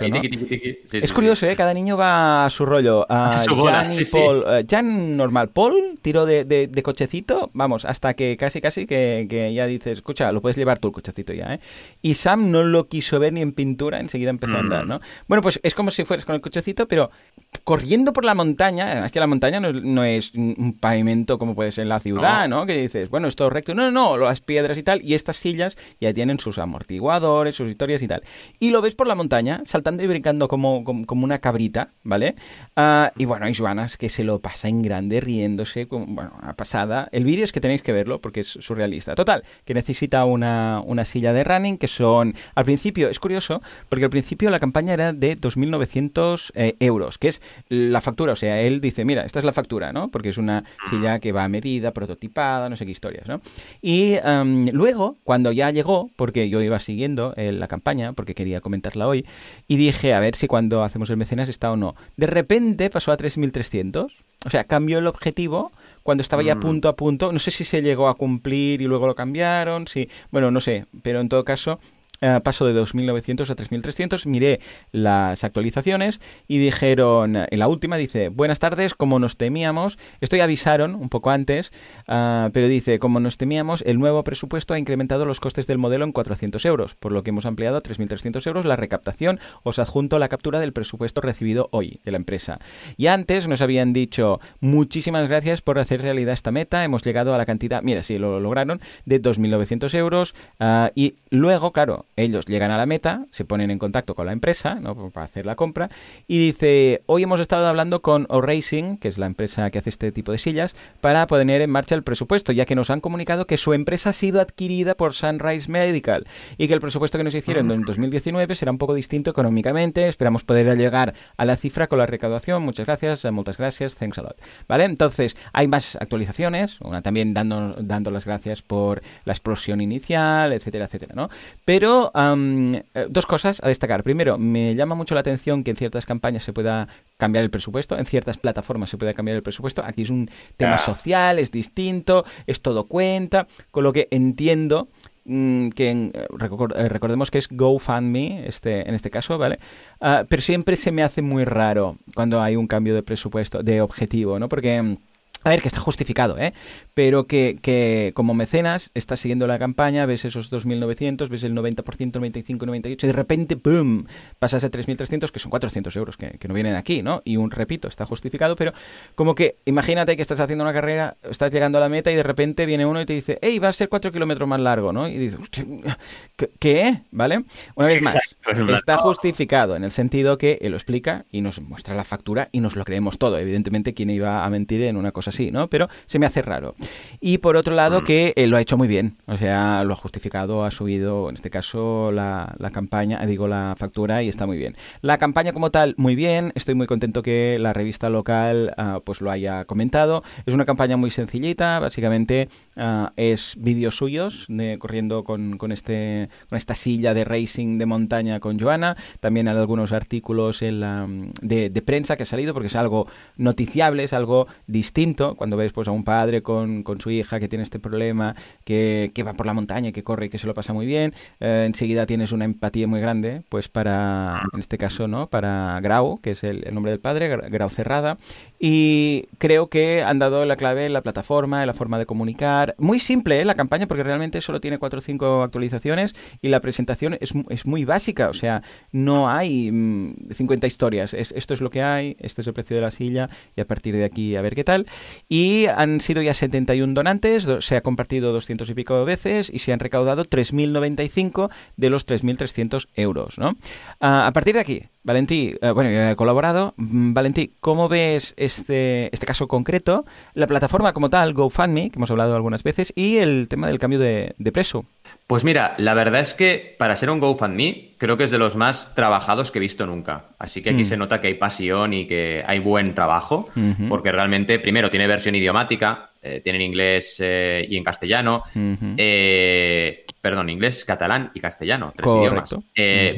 es curioso, ¿eh? Cada niño va a su rollo. a Jan y Paul. Eh, Jan normal. Paul tiró de, cochecito, vamos, hasta que casi, casi que, ya dices, escucha, lo puedes llevar tú el cochecito ya, ¿eh? Y Sam no lo quiso ver ni en pintura, enseguida empezó a andar, mm. ¿no? Bueno, pues es como si fueras con el cochecito, pero corriendo por la montaña, es que la montaña no, es un pavimento como puede ser en la ciudad, ¿no? Que dices, bueno, esto es recto. No, no, no, las piedras y tal, y estas sillas ya tienen sus amortiguadores, sus historias y tal. Y lo ves por la montaña, saltando y brincando como, como, una cabrita, ¿vale? Ah, y bueno, hay Joana que se lo pasa en grande, riéndose, como, bueno, a pasada. El vídeo es que tenéis que verlo porque es surrealista. Total, que necesita una, una silla de running que son, al principio, es curioso, porque al principio la campaña era de 2.900 eh, euros, que es la factura, o sea, él dice, mira, esta es la factura, ¿no? Porque es una silla que va a medida, prototipada, no sé qué historias, ¿no? Y em, luego, cuando ya llegó, porque yo iba siguiendo eh, la campaña, porque quería comentarla hoy, y dije, a ver si cuando hacemos el mecenas está o no. De repente pasó a 3.300, o sea, cambió el objetivo cuando estaba ya mm. punto a punto. No sé si se llegó a cumplir y luego lo cambiaron, sí, bueno, no sé, pero en todo caso eh, paso de 2.900 a 3.300, miré las actualizaciones y dijeron, en la última dice, buenas tardes, como nos temíamos, esto ya avisaron un poco antes, ah, pero dice, como nos temíamos, el nuevo presupuesto ha incrementado los costes del modelo en 400 euros, por lo que hemos ampliado a 3.300 euros la recaptación, os adjunto la captura del presupuesto recibido hoy de la empresa. Y antes nos habían dicho, muchísimas gracias por hacer realidad esta meta, hemos llegado a la cantidad, mira, sí, lo lograron, de 2.900 euros, ah, y luego, claro, ellos llegan a la meta, se ponen en contacto con la empresa ¿no? para hacer la compra y dice, hoy hemos estado hablando con O-Racing, que es la empresa que hace este tipo de sillas, para poner en marcha el presupuesto, ya que nos han comunicado que su empresa ha sido adquirida por Sunrise Medical y que el presupuesto que nos hicieron en 2019 será un poco distinto económicamente, esperamos poder llegar a la cifra con la recaudación, muchas gracias, muchas gracias, thanks a lot. ¿Vale? Entonces, hay más actualizaciones, una también dando, dando las gracias por la explosión inicial, etcétera, etcétera, ¿no? Pero eh, dos cosas a destacar. Primero, me llama mucho la atención que en ciertas campañas se pueda cambiar el presupuesto, en ciertas plataformas se pueda cambiar el presupuesto. Aquí es un tema social, es distinto, es todo cuenta, con lo que entiendo mm, que eh, recordemos que es GoFundMe este, en este caso, ¿vale? Ah, pero siempre se me hace muy raro cuando hay un cambio de presupuesto, de objetivo, ¿no? Porque a ver, que está justificado, ¿eh? Pero que, que como mecenas estás siguiendo la campaña, ves esos 2.900, ves el 90%, 95, 98, y de repente, ¡pum!, pasas a 3.300, que son 400 euros, que, que, no vienen aquí, ¿no? Y un, repito, está justificado, pero como que imagínate que estás haciendo una carrera, estás llegando a la meta y de repente viene uno y te dice, hey, va a ser 4 kilómetros más largo, ¿no? Y dices, ¿qué? ¿Vale? Una vez más, está justificado en el sentido que él lo explica y nos muestra la factura y nos lo creemos todo. Evidentemente, ¿quién iba a mentir en una cosa así, ¿no? Pero se me hace raro. Y por otro lado, mm. que lo ha hecho muy bien. O sea, lo ha justificado, ha subido, en este caso, la, campaña, digo, la factura y está muy bien. La campaña como tal, muy bien. Estoy muy contento que la revista local ah, pues lo haya comentado. Es una campaña muy sencillita. Básicamente ah, es vídeos suyos de, corriendo con, con, este, con esta silla de racing de montaña con Joana. También hay algunos artículos en la, de, de prensa que ha salido porque es algo noticiable, es algo distinto cuando ves pues a un padre con, con su hija que tiene este problema, que, que, va por la montaña, que corre y que se lo pasa muy bien, eh, enseguida tienes una empatía muy grande, pues para, en este caso, ¿no? Para Grau, que es el, nombre del padre, Grau Cerrada, y creo que han dado la clave en la plataforma, en la forma de comunicar. Muy simple ¿eh? la campaña porque realmente solo tiene 4 o 5 actualizaciones y la presentación es, es muy básica, o sea, no hay 50 mm, historias, es, esto es lo que hay, este es el precio de la silla y a partir de aquí a ver qué tal. Y han sido ya 71 donantes, se ha compartido 200 y pico veces y se han recaudado 3.095 de los 3.300 euros. ¿no? a partir de aquí, Valentí, eh, bueno, he colaborado. Mm, Valentí, ¿cómo ves este, este caso concreto? La plataforma como tal, GoFundMe, que hemos hablado algunas veces, y el tema del cambio de, preso. Pues mira, la verdad es que para ser un GoFundMe, creo que es de los más trabajados que he visto nunca. Así que aquí mm. se nota que hay pasión y que hay buen trabajo, porque realmente, primero, tiene versión idiomática, eh, tiene en inglés eh, y en castellano. perdón, inglés, catalán y castellano, tres idiomas.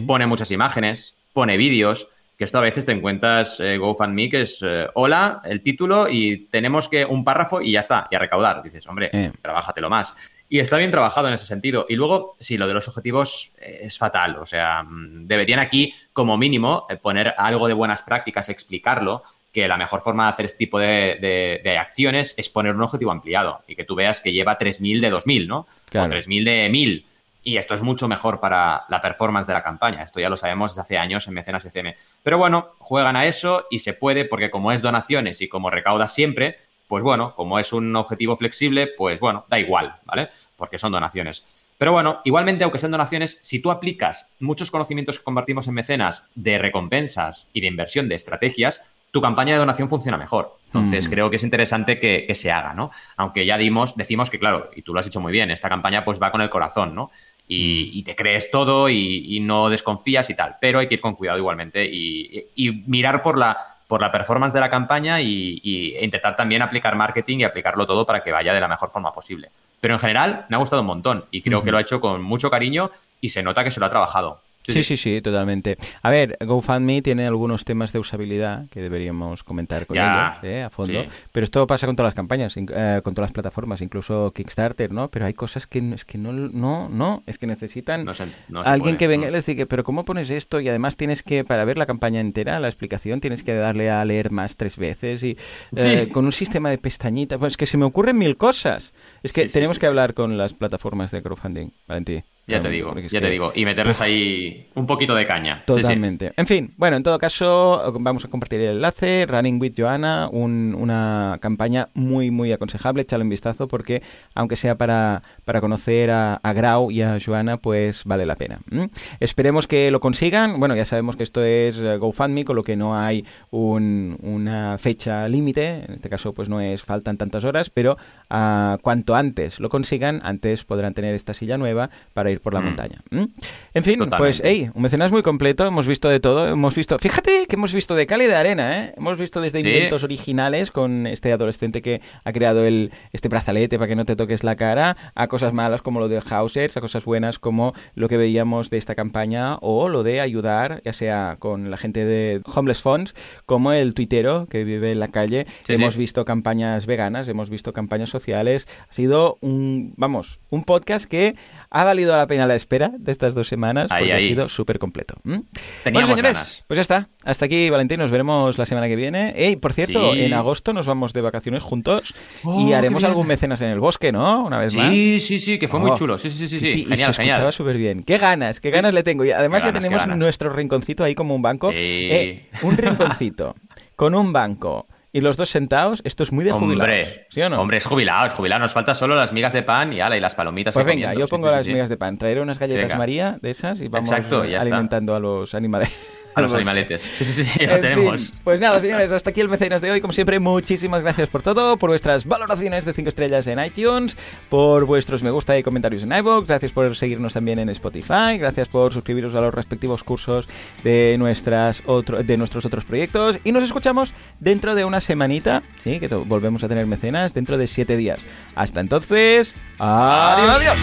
Pone muchas imágenes, pone vídeos, que esto a veces te encuentras eh, GoFundMe, que es eh, hola, el título y tenemos que un párrafo y ya está, y a recaudar. Dices, hombre, eh. trabájatelo más. Y está bien trabajado en ese sentido. Y luego, sí, lo de los objetivos es fatal. O sea, mm, deberían aquí, como mínimo, poner algo de buenas prácticas, explicarlo, que la mejor forma de hacer este tipo de, acciones es poner un objetivo ampliado y que tú veas que lleva 3.000 de 2.000, ¿no? O 3.000 de 1.000 y esto es mucho mejor para la performance de la campaña. Esto ya lo sabemos desde hace años en Mecenas FM. Pero bueno, juegan a eso y se puede porque como es donaciones y como recauda siempre, pues bueno, como es un objetivo flexible, pues bueno, da igual, ¿vale? Porque son donaciones. Pero bueno, igualmente, aunque sean donaciones, si tú aplicas muchos conocimientos que compartimos en mecenas de recompensas y de inversión de estrategias, tu campaña de donación funciona mejor. Entonces, mm. creo que es interesante que, se haga, ¿no? Aunque ya dimos, decimos que, claro, y tú lo has hecho muy bien, esta campaña pues va con el corazón, ¿no? Y, mm. te crees todo y, no desconfías y tal. Pero hay que ir con cuidado igualmente y, mirar por la, por la performance de la campaña y, e intentar también aplicar marketing y aplicarlo todo para que vaya de la mejor forma posible. Pero en general me ha gustado un montón y creo que lo ha hecho con mucho cariño y se nota que se lo ha trabajado. Sí sí, sí, totalmente. A ver, GoFundMe tiene algunos temas de usabilidad que deberíamos comentar con ellos ¿eh? a fondo. Pero esto pasa con todas las campañas, eh, con todas las plataformas, incluso Kickstarter, ¿no? Pero hay cosas que, es que no, no, no, es que necesitan alguien que venga y les diga, pero ¿cómo pones esto? Y además tienes que, para ver la campaña entera, la explicación, tienes que darle a leer más tres veces y eh, con un sistema de pestañitas. Pues es que se me ocurren mil cosas. Es que tenemos que hablar con las plataformas de crowdfunding, Valentín. Ya te digo, ya te digo. Y meterles ahí un poquito de caña. Totalmente. En fin, bueno, en todo caso, vamos a compartir el enlace. Running with Joanna, una campaña muy, muy aconsejable. Échale un vistazo porque, aunque sea para, para conocer a, Grau y a Joana, pues vale la pena. Esperemos que lo consigan. Bueno, ya sabemos que esto es eh, GoFundMe, con lo que no hay una fecha límite. En este caso, pues no es faltan tantas horas, pero uh, cuanto antes lo consigan, antes podrán tener esta silla nueva para ir por la mm. montaña. En fin, pues, hey, un mecenas muy completo, hemos visto de todo, hemos visto, fíjate que hemos visto de cal y de arena, ¿eh? Hemos visto desde inventos originales con este adolescente que ha creado el, este brazalete para que no te toques la cara, a cosas malas como lo de Hausers, a cosas buenas como lo que veíamos de esta campaña o lo de ayudar, ya sea con la gente de Homeless Funds, como el tuitero que vive en la calle. hemos visto campañas veganas, hemos visto campañas sociales. Ha sido un, vamos, un podcast que ha valido la pena la espera de estas dos semanas porque ha sido súper completo. Bueno, señores, pues ya está. Hasta aquí, Valentín. Nos veremos la semana que viene. Ey, por cierto, en agosto nos vamos de vacaciones juntos y oh, haremos algún mecenas en el bosque, ¿no? Una vez más. Sí, sí, sí, que fue muy oh. chulo. Sí, sí, sí, sí. Genial, y se escuchaba súper bien. Qué ganas, qué ganas le tengo. Y además ya tenemos nuestro rinconcito ahí como un banco. Eh, un rinconcito con un banco y los dos sentados, esto es muy de jubilados. ¿Sí o no? Hombre, es jubilado, es jubilado. Nos falta solo las migas de pan y ala, y las palomitas. Pues venga, yo pongo las migas de pan. Traeré unas galletas María de esas y vamos alimentando a los animales. A los animaletes. Sí, sí, sí, lo tenemos. pues nada, señores, hasta aquí el mecenas de hoy. Como siempre, muchísimas gracias por todo, por vuestras valoraciones de 5 estrellas en iTunes, por vuestros me gusta y comentarios en iVoox, gracias por seguirnos también en Spotify, gracias por suscribiros a los respectivos cursos de, nuestras otro, de nuestros otros proyectos y nos escuchamos dentro de una semanita, sí, que volvemos a tener mecenas dentro de 7 días. Hasta entonces, adiós. adiós.